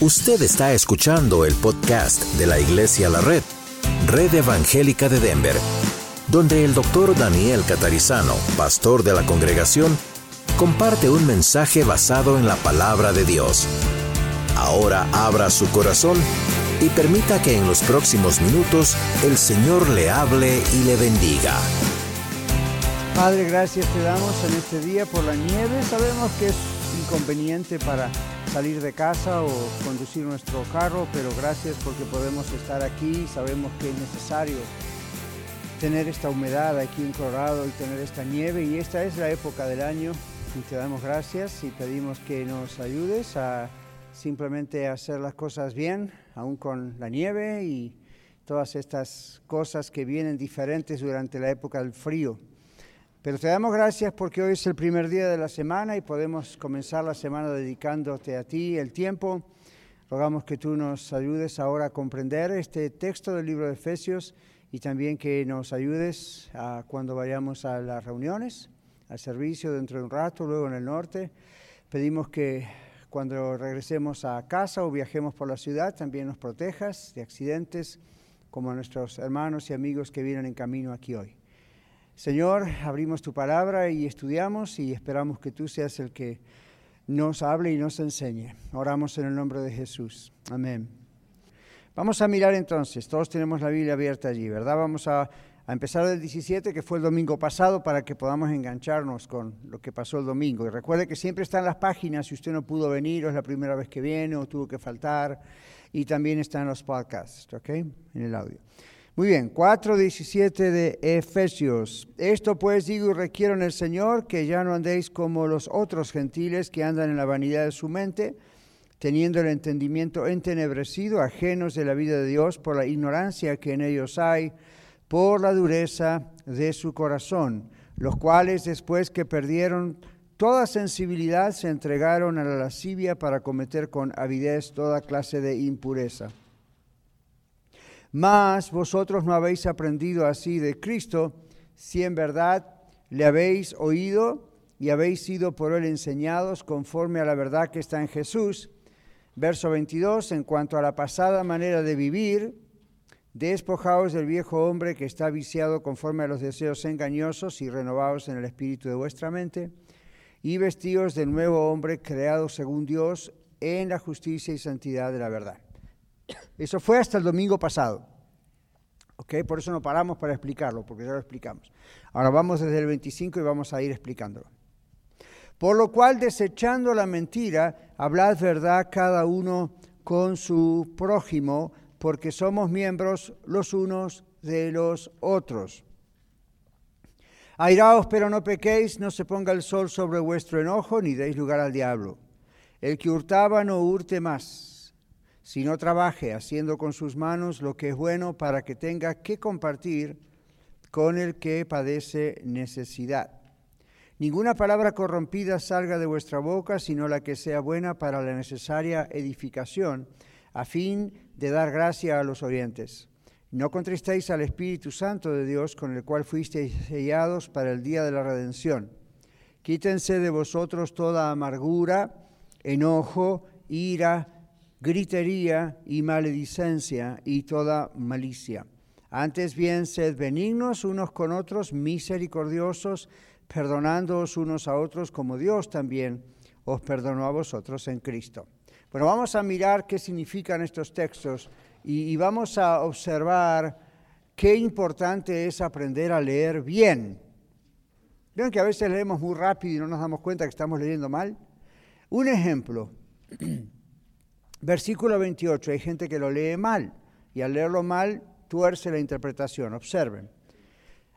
Usted está escuchando el podcast de la Iglesia La Red, Red Evangélica de Denver, donde el doctor Daniel Catarizano, pastor de la congregación, comparte un mensaje basado en la palabra de Dios. Ahora abra su corazón y permita que en los próximos minutos el Señor le hable y le bendiga. Padre, gracias te damos en este día por la nieve. Sabemos que es inconveniente para salir de casa o conducir nuestro carro, pero gracias porque podemos estar aquí. Sabemos que es necesario tener esta humedad aquí en Colorado y tener esta nieve y esta es la época del año y te damos gracias y pedimos que nos ayudes a simplemente hacer las cosas bien, aún con la nieve y todas estas cosas que vienen diferentes durante la época del frío. Pero te damos gracias porque hoy es el primer día de la semana y podemos comenzar la semana dedicándote a ti el tiempo. Rogamos que tú nos ayudes ahora a comprender este texto del libro de Efesios y también que nos ayudes a cuando vayamos a las reuniones, al servicio dentro de un rato, luego en el norte. Pedimos que cuando regresemos a casa o viajemos por la ciudad también nos protejas de accidentes como a nuestros hermanos y amigos que vienen en camino aquí hoy. Señor, abrimos tu palabra y estudiamos y esperamos que tú seas el que nos hable y nos enseñe. Oramos en el nombre de Jesús. Amén. Vamos a mirar entonces, todos tenemos la Biblia abierta allí, ¿verdad? Vamos a, empezar del 17, que fue el domingo pasado, para que podamos engancharnos con lo que pasó el domingo. Y recuerde que siempre están las páginas, si usted no pudo venir o es la primera vez que viene o tuvo que faltar, y también están los podcasts, ¿ok? En el audio. Muy bien, 4.17 de Efesios. Esto pues digo y requiero en el Señor que ya no andéis como los otros gentiles que andan en la vanidad de su mente, teniendo el entendimiento entenebrecido, ajenos de la vida de Dios por la ignorancia que en ellos hay, por la dureza de su corazón, los cuales después que perdieron toda sensibilidad se entregaron a la lascivia para cometer con avidez toda clase de impureza. Mas vosotros no habéis aprendido así de Cristo, si en verdad le habéis oído y habéis sido por él enseñados conforme a la verdad que está en Jesús. Verso 22, en cuanto a la pasada manera de vivir, despojaos del viejo hombre que está viciado conforme a los deseos engañosos y renovaos en el espíritu de vuestra mente, y vestíos del nuevo hombre creado según Dios en la justicia y santidad de la verdad. Eso fue hasta el domingo pasado. ¿Ok? Por eso no paramos para explicarlo, porque ya lo explicamos. Ahora vamos desde el 25 y vamos a ir explicándolo. Por lo cual, desechando la mentira, hablad verdad cada uno con su prójimo, porque somos miembros los unos de los otros. Airaos, pero no pequéis, no se ponga el sol sobre vuestro enojo, ni deis lugar al diablo. El que hurtaba no hurte más sino trabaje haciendo con sus manos lo que es bueno para que tenga que compartir con el que padece necesidad. Ninguna palabra corrompida salga de vuestra boca, sino la que sea buena para la necesaria edificación, a fin de dar gracia a los orientes. No contristéis al Espíritu Santo de Dios, con el cual fuisteis sellados para el día de la redención. Quítense de vosotros toda amargura, enojo, ira, gritería y maledicencia y toda malicia. Antes bien, sed benignos unos con otros, misericordiosos, perdonándoos unos a otros como Dios también os perdonó a vosotros en Cristo. Bueno, vamos a mirar qué significan estos textos y, y vamos a observar qué importante es aprender a leer bien. Vean que a veces leemos muy rápido y no nos damos cuenta que estamos leyendo mal. Un ejemplo. Versículo 28, hay gente que lo lee mal y al leerlo mal tuerce la interpretación. Observen.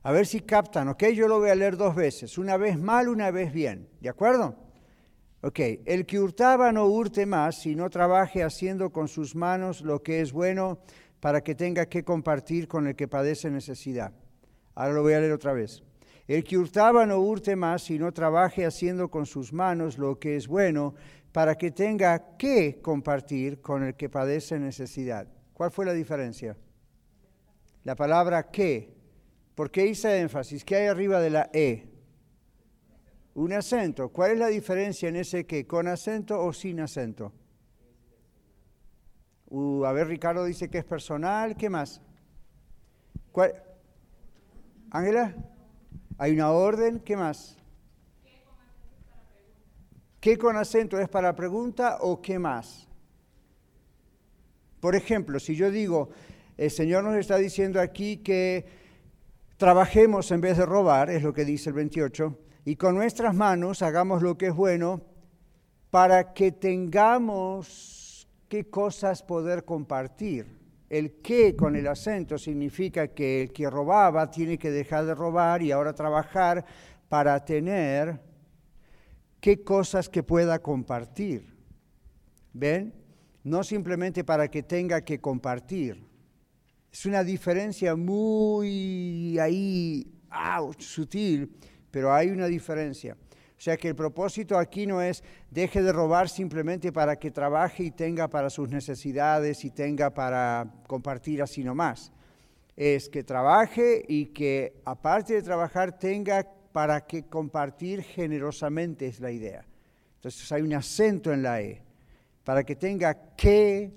A ver si captan, ¿ok? Yo lo voy a leer dos veces, una vez mal, una vez bien. ¿De acuerdo? Ok, el que hurtaba no hurte más, sino trabaje haciendo con sus manos lo que es bueno para que tenga que compartir con el que padece necesidad. Ahora lo voy a leer otra vez. El que hurtaba no hurte más, sino trabaje haciendo con sus manos lo que es bueno para que tenga que compartir con el que padece necesidad. ¿Cuál fue la diferencia? La palabra que. ¿Por qué hice énfasis? ¿Qué hay arriba de la E? Un acento. ¿Cuál es la diferencia en ese que? ¿Con acento o sin acento? Uh, a ver, Ricardo dice que es personal. ¿Qué más? Ángela, hay una orden. ¿Qué más? ¿Qué con acento es para pregunta o qué más? Por ejemplo, si yo digo, el Señor nos está diciendo aquí que trabajemos en vez de robar, es lo que dice el 28, y con nuestras manos hagamos lo que es bueno para que tengamos qué cosas poder compartir. El que con el acento significa que el que robaba tiene que dejar de robar y ahora trabajar para tener qué cosas que pueda compartir. ¿Ven? No simplemente para que tenga que compartir. Es una diferencia muy ahí, sutil, pero hay una diferencia. O sea que el propósito aquí no es deje de robar simplemente para que trabaje y tenga para sus necesidades y tenga para compartir así nomás. Es que trabaje y que aparte de trabajar tenga para que compartir generosamente es la idea. Entonces hay un acento en la E. Para que tenga que,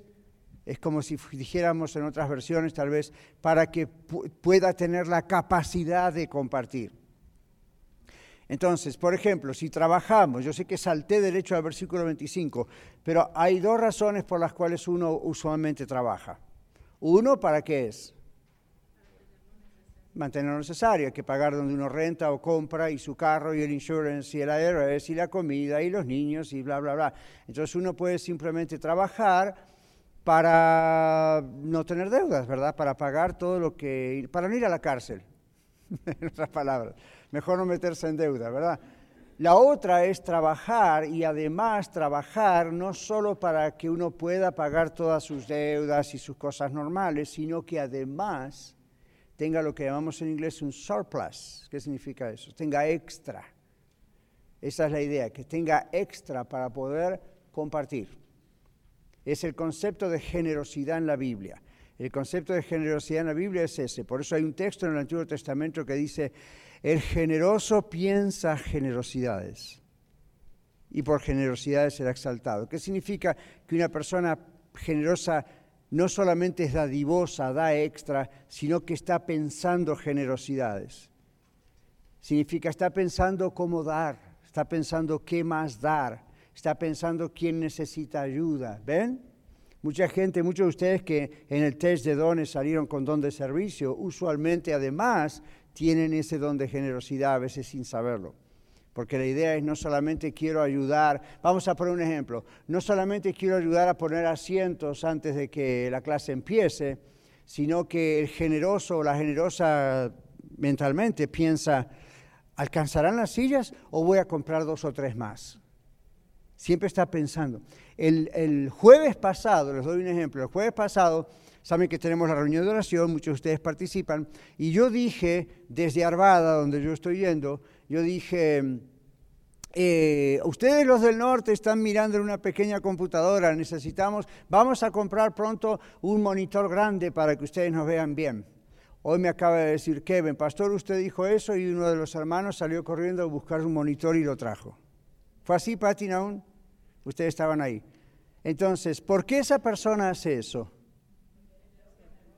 es como si dijéramos en otras versiones tal vez, para que pueda tener la capacidad de compartir. Entonces, por ejemplo, si trabajamos, yo sé que salté derecho al versículo 25, pero hay dos razones por las cuales uno usualmente trabaja. Uno, ¿para qué es? Mantener lo necesario, hay que pagar donde uno renta o compra y su carro y el insurance y el ARS y la comida y los niños y bla, bla, bla. Entonces uno puede simplemente trabajar para no tener deudas, ¿verdad? Para pagar todo lo que... para no ir a la cárcel, en otras palabras mejor no meterse en deuda, ¿verdad? La otra es trabajar y además trabajar no solo para que uno pueda pagar todas sus deudas y sus cosas normales, sino que además tenga lo que llamamos en inglés un surplus. ¿Qué significa eso? Tenga extra. Esa es la idea, que tenga extra para poder compartir. Es el concepto de generosidad en la Biblia. El concepto de generosidad en la Biblia es ese. Por eso hay un texto en el Antiguo Testamento que dice, el generoso piensa generosidades y por generosidades será exaltado. ¿Qué significa que una persona generosa no solamente es dadivosa, da extra, sino que está pensando generosidades? Significa está pensando cómo dar, está pensando qué más dar, está pensando quién necesita ayuda. ¿Ven? Mucha gente, muchos de ustedes que en el test de dones salieron con don de servicio, usualmente además tienen ese don de generosidad a veces sin saberlo. Porque la idea es no solamente quiero ayudar, vamos a poner un ejemplo, no solamente quiero ayudar a poner asientos antes de que la clase empiece, sino que el generoso o la generosa mentalmente piensa, ¿alcanzarán las sillas o voy a comprar dos o tres más? Siempre está pensando. El, el jueves pasado, les doy un ejemplo, el jueves pasado Saben que tenemos la reunión de oración, muchos de ustedes participan. Y yo dije, desde Arvada, donde yo estoy yendo, yo dije, eh, ustedes los del norte están mirando en una pequeña computadora, necesitamos, vamos a comprar pronto un monitor grande para que ustedes nos vean bien. Hoy me acaba de decir Kevin, pastor, usted dijo eso y uno de los hermanos salió corriendo a buscar un monitor y lo trajo. ¿Fue así, Pati, aún? Ustedes estaban ahí. Entonces, ¿por qué esa persona hace eso?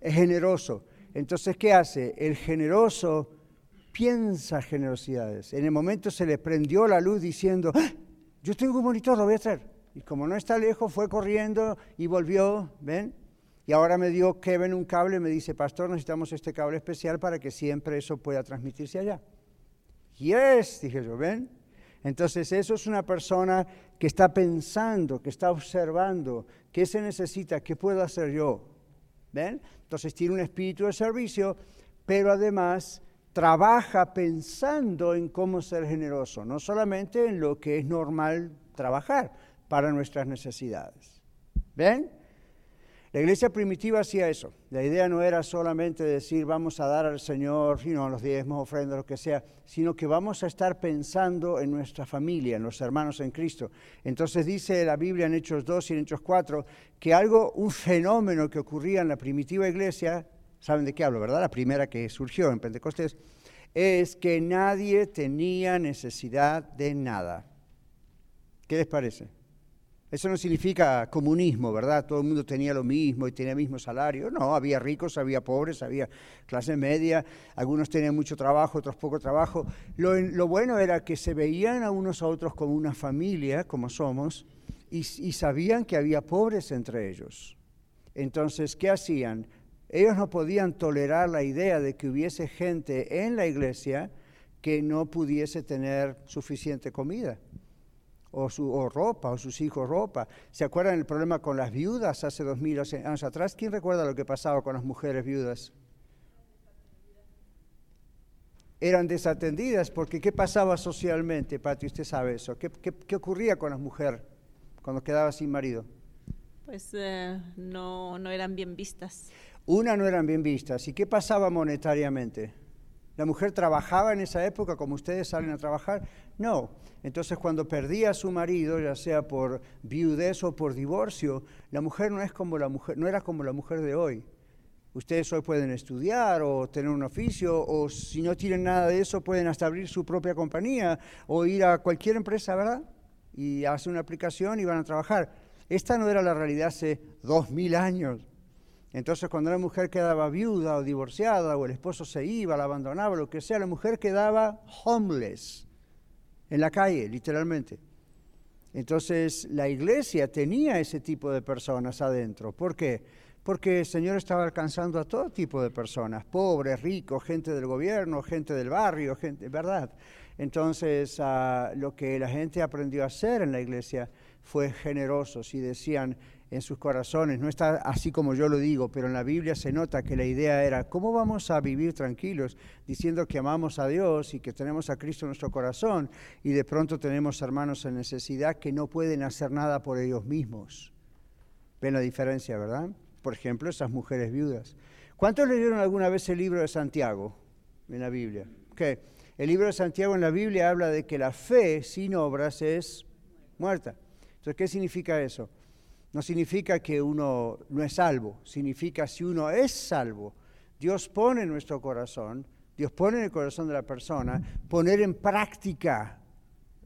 es generoso. Entonces, ¿qué hace? El generoso piensa generosidades. En el momento se le prendió la luz diciendo, ¡Ah! yo tengo un monitor, lo voy a hacer. Y como no está lejos, fue corriendo y volvió, ¿ven? Y ahora me dio Kevin un cable me dice, pastor, necesitamos este cable especial para que siempre eso pueda transmitirse allá. Yes, dije yo, ¿ven? Entonces eso es una persona que está pensando, que está observando, ¿qué se necesita? ¿Qué puedo hacer yo? ¿Ven? Entonces tiene un espíritu de servicio, pero además trabaja pensando en cómo ser generoso, no solamente en lo que es normal trabajar para nuestras necesidades. ¿Ven? La iglesia primitiva hacía eso. La idea no era solamente decir vamos a dar al Señor, sino los diezmos, ofrendas, lo que sea, sino que vamos a estar pensando en nuestra familia, en los hermanos en Cristo. Entonces dice la Biblia en Hechos 2 y en Hechos 4 que algo, un fenómeno que ocurría en la primitiva iglesia, saben de qué hablo, ¿verdad? La primera que surgió en Pentecostés, es que nadie tenía necesidad de nada. ¿Qué les parece? Eso no significa comunismo, ¿verdad? Todo el mundo tenía lo mismo y tenía el mismo salario. No, había ricos, había pobres, había clase media, algunos tenían mucho trabajo, otros poco trabajo. Lo, bueno era que se veían a unos a otros como una familia, como somos, y, y sabían que había pobres entre ellos. Entonces, ¿qué hacían? Ellos no podían tolerar la idea de que hubiese gente en la iglesia que no pudiese tener suficiente comida o, su, ropa, o sus hijos ropa. ¿Se acuerdan el problema con las viudas hace dos mil años atrás? ¿Quién recuerda lo que pasaba con las mujeres viudas? Eran desatendidas porque ¿qué pasaba socialmente, Pati? Usted sabe eso. ¿Qué, qué, ocurría con las mujeres cuando quedaba sin marido? Pues eh, no, no eran bien vistas. Una no eran bien vistas. ¿Y qué pasaba monetariamente? ¿La mujer trabajaba en esa época como ustedes salen a trabajar? No. Entonces cuando perdía a su marido, ya sea por viudez o por divorcio, la mujer no, es como la mujer, no era como la mujer de hoy. Ustedes hoy pueden estudiar o tener un oficio o si no tienen nada de eso pueden hasta abrir su propia compañía o ir a cualquier empresa, ¿verdad? Y hacer una aplicación y van a trabajar. Esta no era la realidad hace dos mil años. Entonces cuando la mujer quedaba viuda o divorciada o el esposo se iba, la abandonaba, lo que sea, la mujer quedaba homeless, en la calle, literalmente. Entonces la iglesia tenía ese tipo de personas adentro. ¿Por qué? Porque el Señor estaba alcanzando a todo tipo de personas, pobres, ricos, gente del gobierno, gente del barrio, gente, ¿verdad? Entonces ah, lo que la gente aprendió a hacer en la iglesia fue generosos y decían, en sus corazones. No está así como yo lo digo, pero en la Biblia se nota que la idea era, ¿cómo vamos a vivir tranquilos diciendo que amamos a Dios y que tenemos a Cristo en nuestro corazón y de pronto tenemos hermanos en necesidad que no pueden hacer nada por ellos mismos? ¿Ven la diferencia, verdad? Por ejemplo, esas mujeres viudas. ¿Cuántos leyeron alguna vez el libro de Santiago en la Biblia? ¿Qué? El libro de Santiago en la Biblia habla de que la fe sin obras es muerta. Entonces, ¿qué significa eso? No significa que uno no es salvo, significa si uno es salvo. Dios pone en nuestro corazón, Dios pone en el corazón de la persona, poner en práctica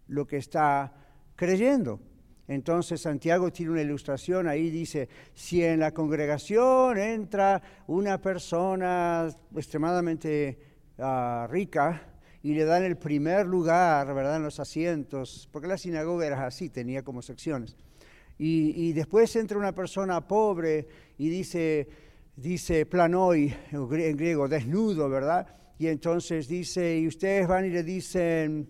lo que está creyendo. Entonces Santiago tiene una ilustración, ahí dice, si en la congregación entra una persona extremadamente ah, rica y le dan el primer lugar, ¿verdad?, en los asientos, porque la sinagoga era así, tenía como secciones. Y, después entra una persona pobre y dice, dice planoi en griego, desnudo, ¿verdad? Y entonces dice, y ustedes van y le dicen,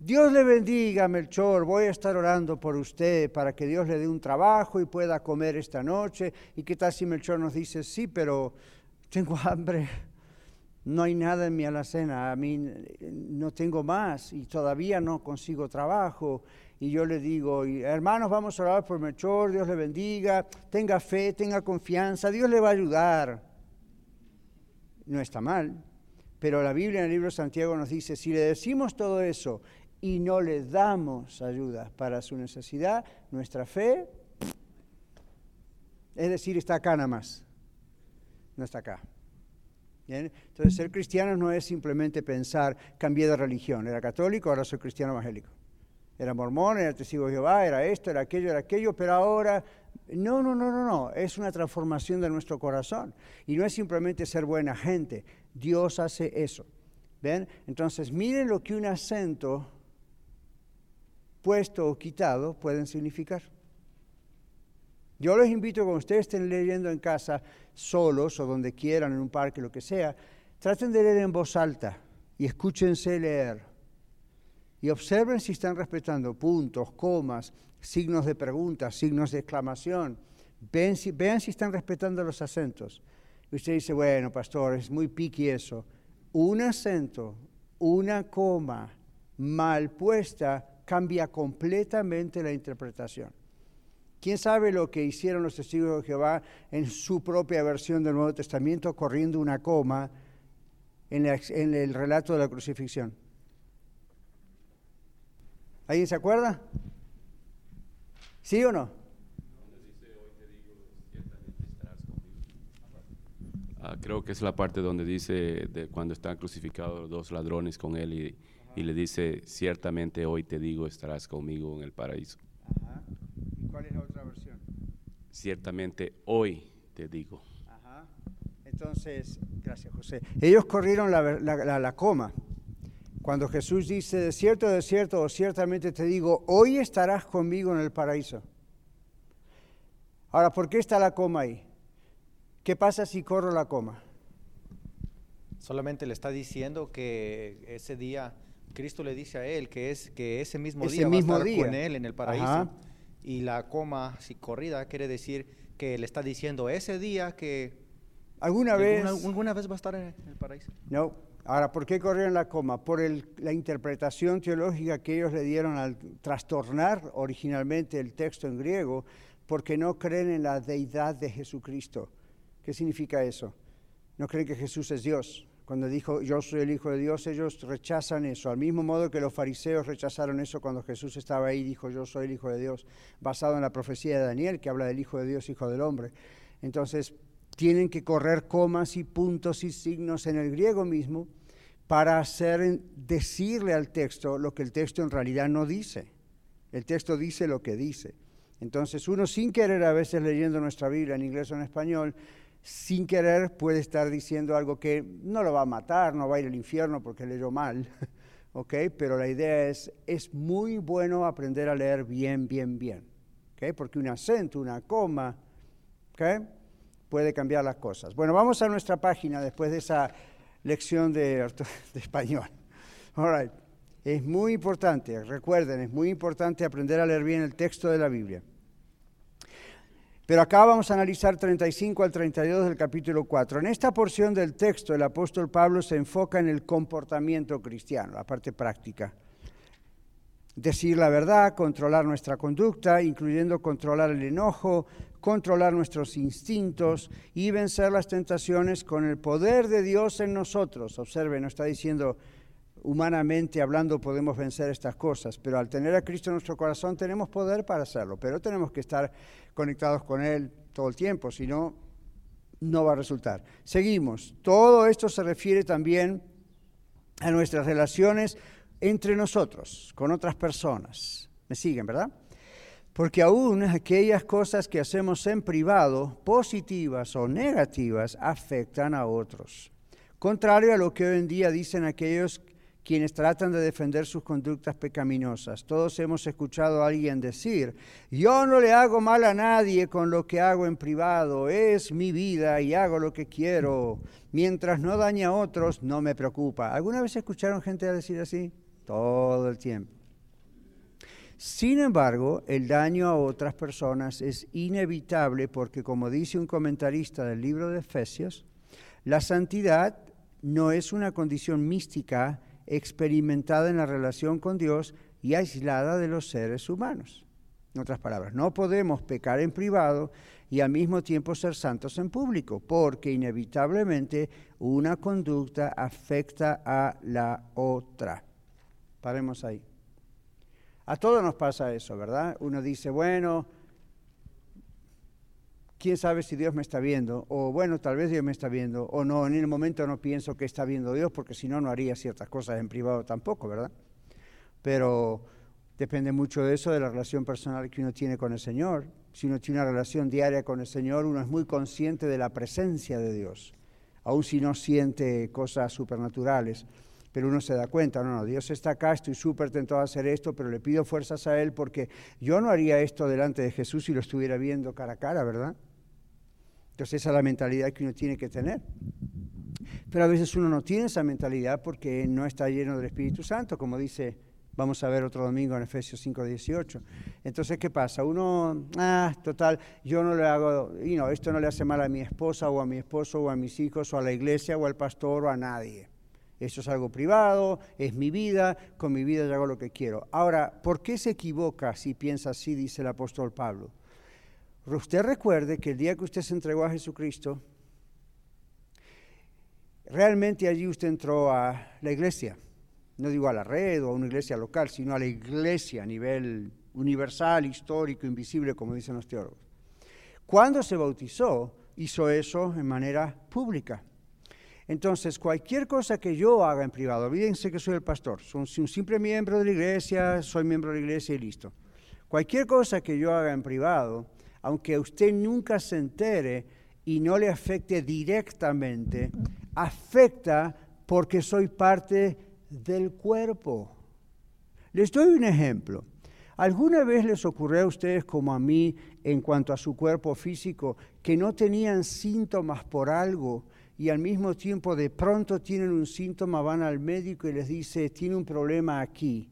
Dios le bendiga, Melchor, voy a estar orando por usted para que Dios le dé un trabajo y pueda comer esta noche. ¿Y qué tal si Melchor nos dice, sí, pero tengo hambre, no hay nada en mi alacena, a mí no tengo más y todavía no consigo trabajo? Y yo le digo, hermanos, vamos a orar por Melchor, Dios le bendiga, tenga fe, tenga confianza, Dios le va a ayudar. No está mal, pero la Biblia en el libro de Santiago nos dice, si le decimos todo eso y no le damos ayuda para su necesidad, nuestra fe, es decir, está acá nada más, no está acá. Entonces, ser cristiano no es simplemente pensar, cambié de religión, era católico, ahora soy cristiano evangélico era mormón, era testigo de Jehová, era esto, era aquello, era aquello, pero ahora, no, no, no, no, no, es una transformación de nuestro corazón. Y no es simplemente ser buena gente, Dios hace eso. ¿Ven? Entonces, miren lo que un acento puesto o quitado pueden significar. Yo les invito, cuando ustedes estén leyendo en casa, solos o donde quieran, en un parque, lo que sea, traten de leer en voz alta y escúchense leer y observen si están respetando puntos, comas, signos de pregunta, signos de exclamación. Vean si, vean si están respetando los acentos. Y usted dice, bueno, pastor, es muy piqui eso. Un acento, una coma mal puesta cambia completamente la interpretación. ¿Quién sabe lo que hicieron los testigos de Jehová en su propia versión del Nuevo Testamento corriendo una coma en el relato de la crucifixión? ¿Alguien se acuerda? ¿Sí o no? Ah, creo que es la parte donde dice de cuando están crucificados los dos ladrones con él y, y, le dice, ciertamente hoy te digo, estarás conmigo en el paraíso. ¿Cuál es la otra versión? Ciertamente hoy te digo. Ajá. Entonces, gracias José. Ellos corrieron la- la- la coma. Cuando Jesús dice, de cierto, de cierto, o ciertamente te digo, hoy estarás conmigo en el paraíso. Ahora, ¿por qué está la coma ahí? ¿Qué pasa si corro la coma? Solamente le está diciendo que ese día Cristo le dice a él que es que ese mismo Ese día mismo va a estar día. con él en el paraíso. Ajá. Y la coma si corrida quiere decir que le está diciendo ese día que ¿Alguna que vez? alguna, alguna vez va a estar en el paraíso. No. Ahora, ¿por qué corrieron la coma? Por la interpretación teológica que ellos le dieron al trastornar originalmente el texto en griego, porque no creen en la deidad de Jesucristo. ¿Qué significa eso? No creen que Jesús es Dios. Cuando dijo yo soy el Hijo de Dios, ellos rechazan eso, al mismo modo que los fariseos rechazaron eso cuando Jesús estaba ahí y dijo yo soy el Hijo de Dios, basado en la profecía de Daniel que habla del Hijo de Dios, Hijo del Hombre. Entonces, tienen que correr comas y puntos y signos en el griego mismo para hacer decirle al texto lo que el texto en realidad no dice. El texto dice lo que dice. Entonces uno sin querer a veces leyendo nuestra Biblia en inglés o en español, sin querer puede estar diciendo algo que no lo va a matar, no va a ir al infierno porque leyó mal, ¿ok? Pero la idea es, es muy bueno aprender a leer bien, bien, bien, ¿ok? Porque un acento, una coma, ¿ok? Puede cambiar las cosas. Bueno, vamos a nuestra página después de esa lección de, español. All. Es muy importante, recuerden, es muy importante aprender a leer bien el texto de la Biblia. Pero acá vamos a analizar 35 al 32 del capítulo 4. En esta porción del texto el apóstol Pablo se enfoca en el comportamiento cristiano, la parte práctica. Decir la verdad, controlar nuestra conducta, incluyendo controlar el enojo, controlar nuestros instintos y vencer las tentaciones con el poder de Dios en nosotros. Observen, no está diciendo humanamente hablando podemos vencer estas cosas, pero al tener a Cristo en nuestro corazón tenemos poder para hacerlo, pero tenemos que estar conectados con Él todo el tiempo, si no, no va a resultar. Seguimos. Todo esto se refiere también a nuestras relaciones entre nosotros, con otras personas. ¿Me siguen, verdad? Porque aún aquellas cosas que hacemos en privado, positivas o negativas, afectan a otros. Contrario a lo que hoy en día dicen aquellos quienes tratan de defender sus conductas pecaminosas. Todos hemos escuchado a alguien decir, yo no le hago mal a nadie con lo que hago en privado, es mi vida y hago lo que quiero. Mientras no dañe a otros, no me preocupa. ¿Alguna vez escucharon gente decir así? Todo el tiempo. Sin embargo, el daño a otras personas es inevitable porque, como dice un comentarista del libro de Efesios, la santidad no es una condición mística experimentada en la relación con Dios y aislada de los seres humanos. En otras palabras, no podemos pecar en privado y al mismo tiempo ser santos en público, porque inevitablemente una conducta afecta a la otra. Paremos ahí. A todos nos pasa eso, ¿verdad? Uno dice, bueno, quién sabe si Dios me está viendo, o bueno, tal vez Dios me está viendo, o no, en el momento no pienso que está viendo Dios, porque si no, no haría ciertas cosas en privado tampoco, ¿verdad? Pero depende mucho de eso, de la relación personal que uno tiene con el Señor. Si uno tiene una relación diaria con el Señor, uno es muy consciente de la presencia de Dios, aun si no siente cosas supernaturales. Pero uno se da cuenta, no, no, Dios está acá, estoy súper tentado a hacer esto, pero le pido fuerzas a Él porque yo no haría esto delante de Jesús si lo estuviera viendo cara a cara, ¿verdad? Entonces esa es la mentalidad que uno tiene que tener. Pero a veces uno no tiene esa mentalidad porque no está lleno del Espíritu Santo, como dice, vamos a ver otro domingo en Efesios 5:18. Entonces, ¿qué pasa? Uno, ah, total, yo no le hago, y no, esto no le hace mal a mi esposa o a mi esposo o a mis hijos o a la iglesia o al pastor o a nadie. Eso es algo privado, es mi vida, con mi vida yo hago lo que quiero. Ahora, ¿por qué se equivoca si piensa así, dice el apóstol Pablo? Usted recuerde que el día que usted se entregó a Jesucristo, realmente allí usted entró a la iglesia. No digo a la red o a una iglesia local, sino a la iglesia a nivel universal, histórico, invisible, como dicen los teólogos. Cuando se bautizó, hizo eso en manera pública. Entonces, cualquier cosa que yo haga en privado, olvídense que soy el pastor, soy un simple miembro de la iglesia, soy miembro de la iglesia y listo. Cualquier cosa que yo haga en privado, aunque usted nunca se entere y no le afecte directamente, afecta porque soy parte del cuerpo. Les doy un ejemplo. ¿Alguna vez les ocurrió a ustedes como a mí en cuanto a su cuerpo físico que no tenían síntomas por algo y al mismo tiempo de pronto tienen un síntoma, van al médico y les dice, tiene un problema aquí?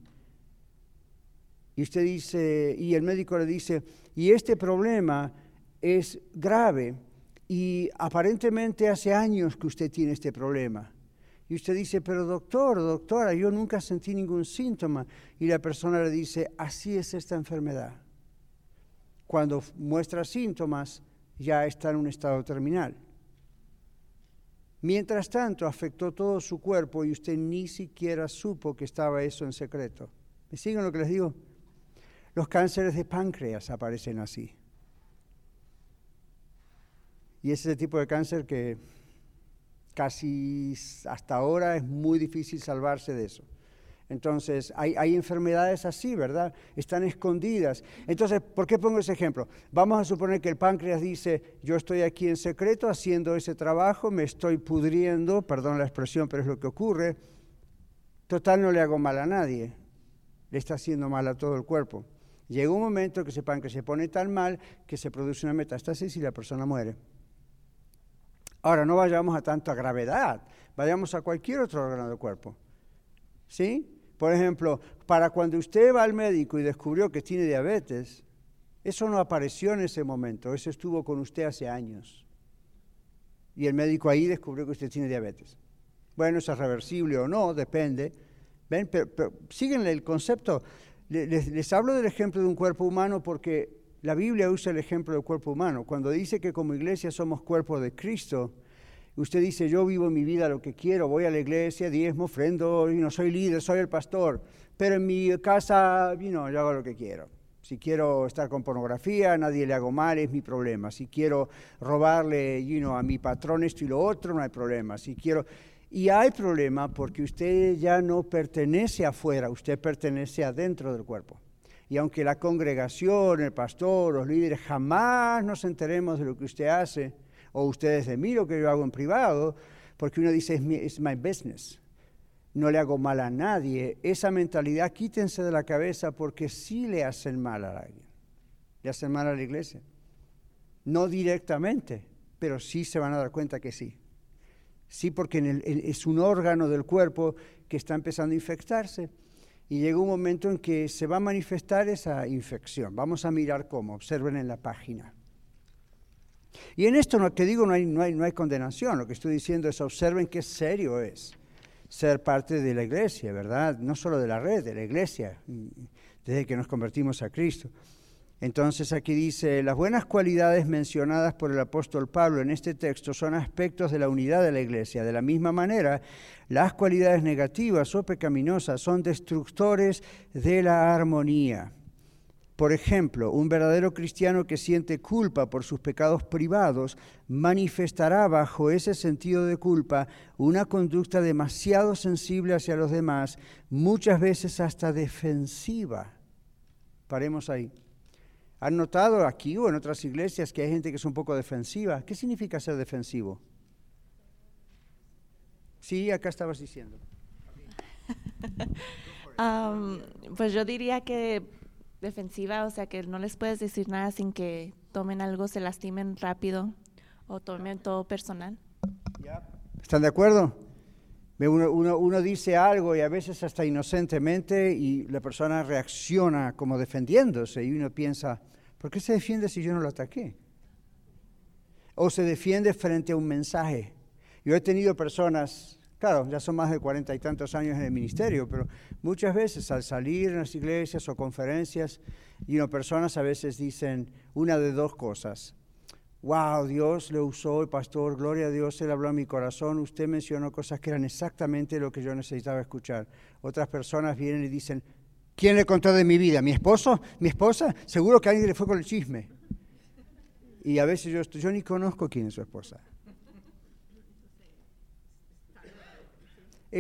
Y usted dice, y el médico le dice, y este problema es grave y aparentemente hace años que usted tiene este problema. Y usted dice, pero doctor, doctora, yo nunca sentí ningún síntoma. Y la persona le dice, así es esta enfermedad. Cuando muestra síntomas, ya está en un estado terminal. Mientras tanto, afectó todo su cuerpo y usted ni siquiera supo que estaba eso en secreto. ¿Me siguen lo que les digo? Los cánceres de páncreas aparecen así. Y es ese tipo de cáncer que casi hasta ahora es muy difícil salvarse de eso. Entonces, hay, enfermedades así, ¿verdad? Están escondidas. Entonces, ¿por qué pongo ese ejemplo? Vamos a suponer que el páncreas dice, yo estoy aquí en secreto haciendo ese trabajo, me estoy pudriendo, perdón la expresión, pero es lo que ocurre. Total, no le hago mal a nadie, le está haciendo mal a todo el cuerpo. Llega un momento que ese páncreas se pone tan mal que se produce una metástasis y la persona muere. Ahora, no vayamos a tanta gravedad, vayamos a cualquier otro órgano del cuerpo. ¿Sí? Por ejemplo, para cuando usted va al médico y descubrió que tiene diabetes, eso no apareció en ese momento, eso estuvo con usted hace años. Y el médico ahí descubrió que usted tiene diabetes. Bueno, eso es reversible o no, depende. ¿Ven? Pero, siguen el concepto. Les, les hablo del ejemplo de un cuerpo humano porque la Biblia usa el ejemplo del cuerpo humano. Cuando dice que como iglesia somos cuerpo de Cristo, usted dice, yo vivo mi vida lo que quiero, voy a la iglesia, diezmo, ofrendo, y no soy líder, soy el pastor, pero en mi casa, yo hago lo que quiero. Si quiero estar con pornografía, nadie le hago mal, es mi problema. Si quiero robarle a mi patrón esto y lo otro, no hay problema. Si quiero... Y hay problema porque usted ya no pertenece afuera, usted pertenece adentro del cuerpo. Y aunque la congregación, el pastor, los líderes jamás nos enteremos de lo que usted hace, o ustedes de mí lo que yo hago en privado, porque uno dice, es my business, no le hago mal a nadie, esa mentalidad quítense de la cabeza porque sí le hacen mal a alguien, le hacen mal a la iglesia. No directamente, pero sí se van a dar cuenta que sí. Sí, porque es un órgano del cuerpo que está empezando a infectarse y llega un momento en que se va a manifestar esa infección. Vamos a mirar cómo, observen en la página. Y en esto, lo que digo, no hay, no, hay, no hay condenación, lo que estoy diciendo es observen qué serio es ser parte de la iglesia, ¿verdad? No solo de la red, de la iglesia, desde que nos convertimos a Cristo. Entonces aquí dice, las buenas cualidades mencionadas por el apóstol Pablo en este texto son aspectos de la unidad de la iglesia. De la misma manera, las cualidades negativas o pecaminosas son destructores de la armonía. Por ejemplo, un verdadero cristiano que siente culpa por sus pecados privados manifestará bajo ese sentido de culpa una conducta demasiado sensible hacia los demás, muchas veces hasta defensiva. Paremos ahí. ¿Han notado aquí o en otras iglesias que hay gente que es un poco defensiva? ¿Qué significa ser defensivo? Sí, acá estabas diciendo. pues yo diría que defensiva, o sea que no les puedes decir nada sin que tomen algo, se lastimen rápido o tomen todo personal. ¿Están de acuerdo? Uno, uno, dice algo y a veces hasta inocentemente y la persona reacciona como defendiéndose y uno piensa, ¿por qué se defiende si yo no lo ataqué? O se defiende frente a un mensaje. Yo he tenido personas, claro, ya son más de cuarenta y tantos años en el ministerio, pero muchas veces al salir en las iglesias o conferencias, y uno, personas a veces dicen una de dos cosas wow, Dios le usó el pastor, gloria a Dios, Él habló a mi corazón, usted mencionó cosas que eran exactamente lo que yo necesitaba escuchar. Otras personas vienen y dicen, ¿quién le contó de mi vida? ¿Mi esposo? ¿Mi esposa? Seguro que alguien le fue con el chisme. Y a veces yo, yo ni conozco quién es su esposa.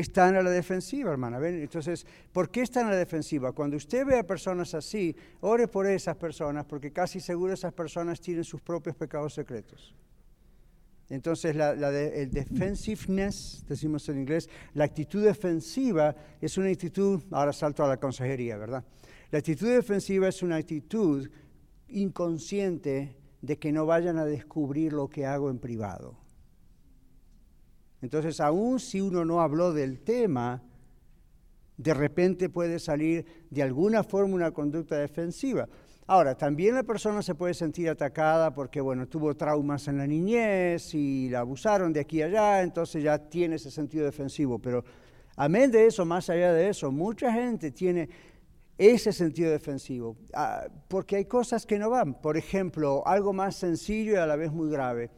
Están a la defensiva, hermana. Entonces, ¿por qué están a la defensiva? Cuando usted ve a personas así, ore por esas personas, porque casi seguro esas personas tienen sus propios pecados secretos. Entonces, la, el defensiveness, decimos en inglés, la actitud defensiva es una actitud, ahora salto a la consejería, ¿verdad? La actitud defensiva es una actitud inconsciente de que no vayan a descubrir lo que hago en privado. Entonces, aun si uno no habló del tema, de repente puede salir de alguna forma una conducta defensiva. Ahora, también la persona se puede sentir atacada porque, bueno, tuvo traumas en la niñez y la abusaron de aquí y allá, entonces ya tiene ese sentido defensivo. Pero, amén de eso, más allá de eso, mucha gente tiene ese sentido defensivo, ah, porque hay cosas que no van. Por ejemplo, algo más sencillo y a la vez muy grave.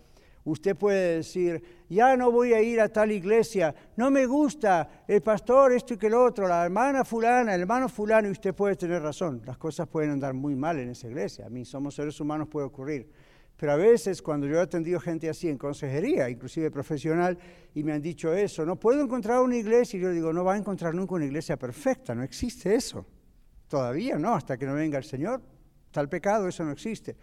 Usted puede decir, ya no voy a ir a tal iglesia, no me gusta el pastor, esto y que lo otro, la hermana fulana, el hermano fulano, y usted puede tener razón. Las cosas pueden andar muy mal en esa iglesia. A mí, somos seres humanos, puede ocurrir. Pero a veces cuando yo he atendido gente así en consejería, inclusive profesional, y me han dicho eso, no puedo encontrar una iglesia, y yo digo, no va a encontrar nunca una iglesia perfecta, no existe eso. Todavía no, hasta que no venga el Señor. Tal pecado, eso no existe.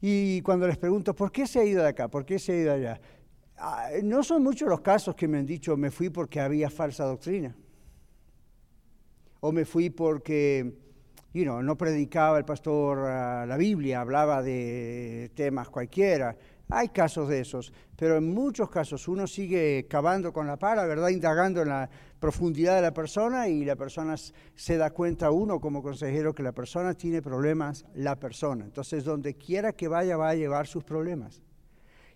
Y cuando les pregunto, ¿por qué se ha ido de acá? ¿Por qué se ha ido allá? Ah, no son muchos los casos que me han dicho, me fui porque había falsa doctrina. O me fui porque, you know, no predicaba el pastor ah, la Biblia, hablaba de temas cualquiera. Hay casos de esos, pero en muchos casos uno sigue cavando con la pala, ¿verdad? Indagando en la profundidad de la persona y la persona se da cuenta uno como consejero que la persona tiene problemas, la persona. Entonces, donde quiera que vaya, va a llevar sus problemas.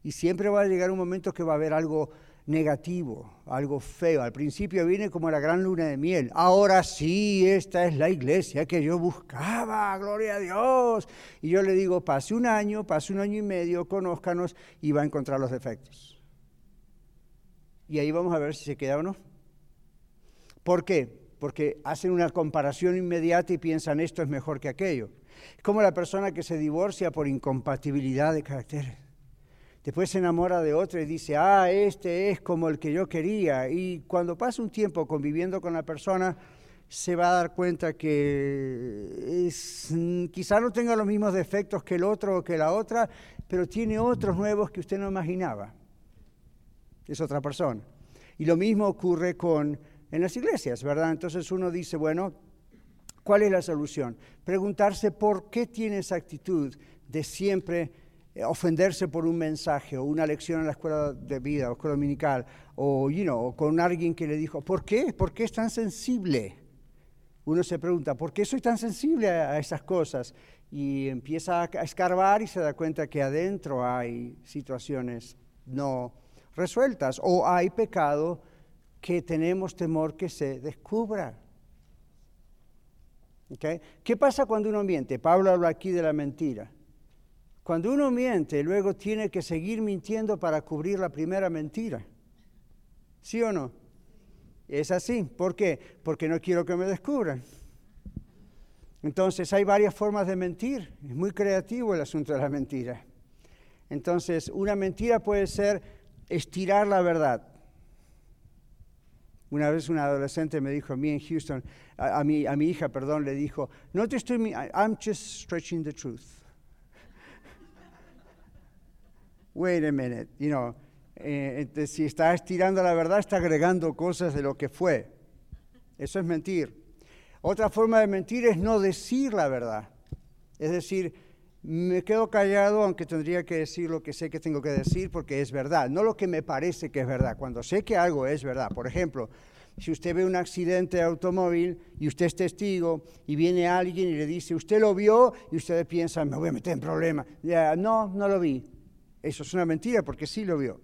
Y siempre va a llegar un momento que va a haber algo negativo, algo feo. Al principio viene como la gran luna de miel. Ahora sí, esta es la iglesia que yo buscaba, gloria a Dios. Y yo le digo, pase un año, pase un año y medio, conózcanos y va a encontrar los defectos. Y ahí vamos a ver si se queda o no. ¿Por qué? Porque hacen una comparación inmediata y piensan esto es mejor que aquello. Es como la persona que se divorcia por incompatibilidad de caracteres. Después se enamora de otro y dice, ah, este es como el que yo quería. Y cuando pasa un tiempo conviviendo con la persona, se va a dar cuenta que quizá no tenga los mismos defectos que el otro o que la otra, pero tiene otros nuevos que usted no imaginaba. Es otra persona. Y lo mismo ocurre con en las iglesias, ¿verdad? Entonces uno dice, bueno, ¿cuál es la solución? Preguntarse por qué tiene esa actitud de siempre eh, ofenderse por un mensaje o una lección en la escuela de vida o escuela dominical o, you know, con alguien que le dijo, ¿por qué? ¿Por qué es tan sensible? Uno se pregunta, ¿por qué soy tan sensible a, esas cosas? Y empieza a escarbar y se da cuenta que adentro hay situaciones no resueltas o hay pecado que tenemos temor que se descubra. ¿Qué pasa cuando uno miente? Pablo habla aquí de la mentira. Cuando uno miente, luego tiene que seguir mintiendo para cubrir la primera mentira. ¿Sí o no? Es así. ¿Por qué? Porque no quiero que me descubran. Entonces hay varias formas de mentir. Es muy creativo el asunto de la mentira. Entonces, una mentira puede ser estirar la verdad. Una vez una adolescente me dijo a mí en Houston, a, mi, a mi hija, perdón, le dijo, no te estoy, I'm just stretching the truth. wait a minute, you know, eh, si está estirando la verdad, está agregando cosas de lo que fue. Eso es mentir. Otra forma de mentir es no decir la verdad. Es decir, me quedo callado aunque tendría que decir lo que sé que tengo que decir porque es verdad, no lo que me parece que es verdad. Cuando sé que algo es verdad, por ejemplo, si usted ve un accidente de automóvil y usted es testigo y viene alguien y le dice, usted lo vio y usted piensa, me voy a meter en problemas. no, no lo vi. Eso es una mentira porque sí lo vio.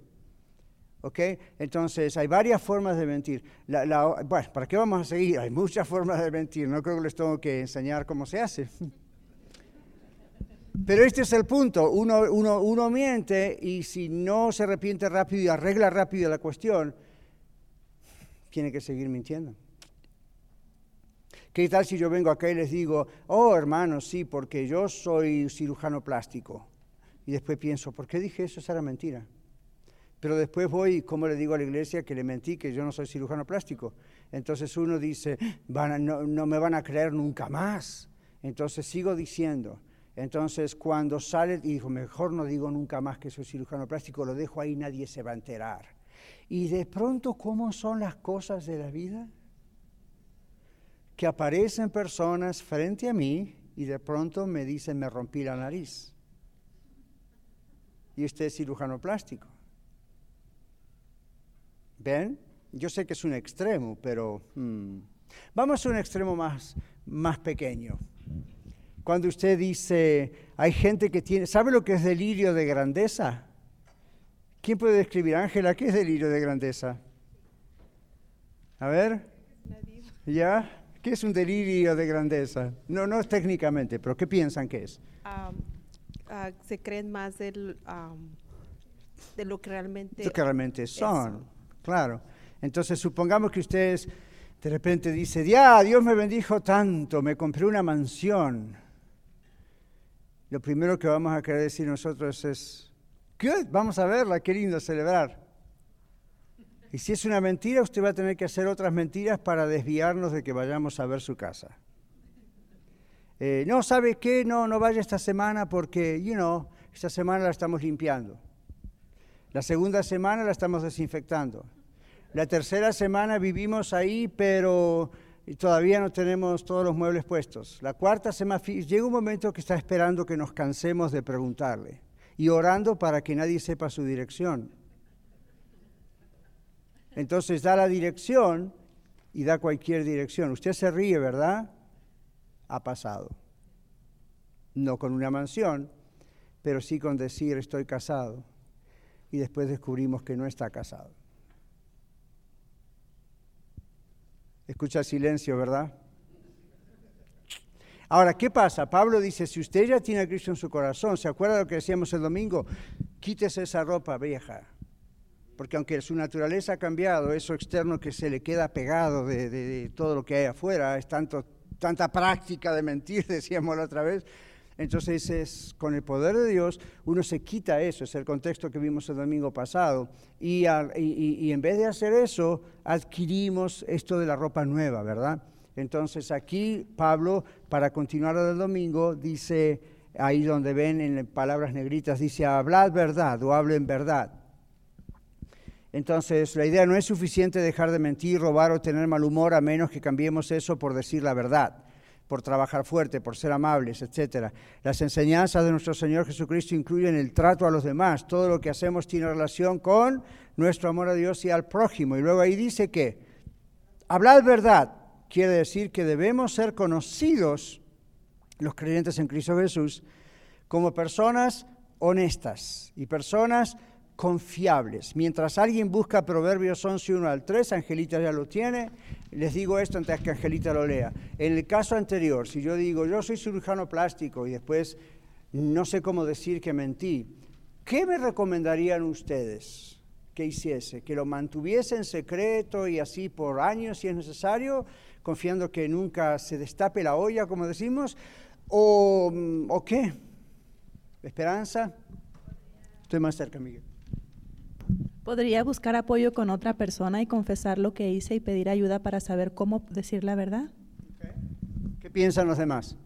¿Ok? Entonces, hay varias formas de mentir. bueno, ¿para qué vamos a seguir? Hay muchas formas de mentir. No creo que les tengo que enseñar cómo se hace. Pero este es el punto. Uno, miente y si no se arrepiente rápido y arregla rápido la cuestión, tiene que seguir mintiendo. ¿Qué tal si yo vengo acá y les digo, oh hermano, sí, porque yo soy cirujano plástico? Y después pienso, ¿por qué dije eso? Esa era mentira. Pero después voy, como le digo a la iglesia, que le mentí, que yo no soy cirujano plástico. Entonces uno dice, no me van a creer nunca más. Entonces sigo diciendo. Entonces cuando sale, dijo, mejor no digo nunca más que soy cirujano plástico, lo dejo ahí, nadie se va a enterar. Y de pronto, ¿cómo son las cosas de la vida? Que aparecen personas frente a mí y de pronto me dicen, me rompí la nariz. Y usted es cirujano plástico. ¿Ven? Yo sé que es un extremo, pero hmm, vamos a un extremo más, más pequeño. Cuando usted dice, hay gente que tiene, ¿sabe lo que es delirio de grandeza? ¿Quién puede describir, Ángela, qué es delirio de grandeza? A ver. ¿Ya? ¿Qué es un delirio de grandeza? No, no técnicamente, pero ¿qué piensan que es? Ah, se creen más del, de lo que realmente, lo que realmente son. Claro. Entonces, supongamos que ustedes de repente dicen, ya, Dios me bendijo tanto, me compré una mansión. Lo primero que vamos a querer decir nosotros es, good, vamos a verla, qué lindo celebrar. Y si es una mentira, usted va a tener que hacer otras mentiras para desviarnos de que vayamos a ver su casa. Eh, no, ¿sabe qué? No, no vaya esta semana porque, you know, esta semana la estamos limpiando. La segunda semana la estamos desinfectando. La tercera semana vivimos ahí, pero todavía no tenemos todos los muebles puestos. La cuarta semana, llega un momento que está esperando que nos cansemos de preguntarle y orando para que nadie sepa su dirección. Entonces da la dirección y da cualquier dirección. Usted se ríe, ¿verdad? Ha pasado. No con una mansión, pero sí con decir estoy casado. Y después descubrimos que no está casado. Escucha silencio, ¿verdad? Ahora, ¿qué pasa? Pablo dice, si usted ya tiene a Cristo en su corazón, ¿se acuerda de lo que decíamos el domingo? Quítese esa ropa vieja porque aunque su naturaleza ha cambiado, eso externo que se le queda pegado de, todo lo que hay afuera, es tanto, tanta práctica de mentir, decíamos la otra vez, entonces es, con el poder de Dios uno se quita eso, es el contexto que vimos el domingo pasado, y, en vez de hacer eso, adquirimos esto de la ropa nueva, ¿verdad? Entonces aquí Pablo, para continuar el domingo, dice, ahí donde ven en palabras negritas, dice, hablad verdad o hablen verdad. Entonces, la idea no es suficiente dejar de mentir, robar o tener mal humor, a menos que cambiemos eso por decir la verdad, por trabajar fuerte, por ser amables, etc. Las enseñanzas de nuestro Señor Jesucristo incluyen el trato a los demás. Todo lo que hacemos tiene relación con nuestro amor a Dios y al prójimo. Y luego ahí dice que hablar verdad quiere decir que debemos ser conocidos, los creyentes en Cristo Jesús, como personas honestas y personas confiables. Mientras alguien busca Proverbios 11, 1 al 3, Angelita ya lo tiene, les digo esto antes que Angelita lo lea. En el caso anterior, si yo digo, yo soy cirujano plástico y después no sé cómo decir que mentí, ¿qué me recomendarían ustedes que hiciese? ¿Que lo mantuviese en secreto y así por años si es necesario, confiando que nunca se destape la olla, como decimos? ¿O, ¿o qué? ¿Esperanza? Estoy más cerca, Miguel. ¿Podría buscar apoyo con otra persona y confesar lo que hice y pedir ayuda para saber cómo decir la verdad? ¿Qué piensan los demás?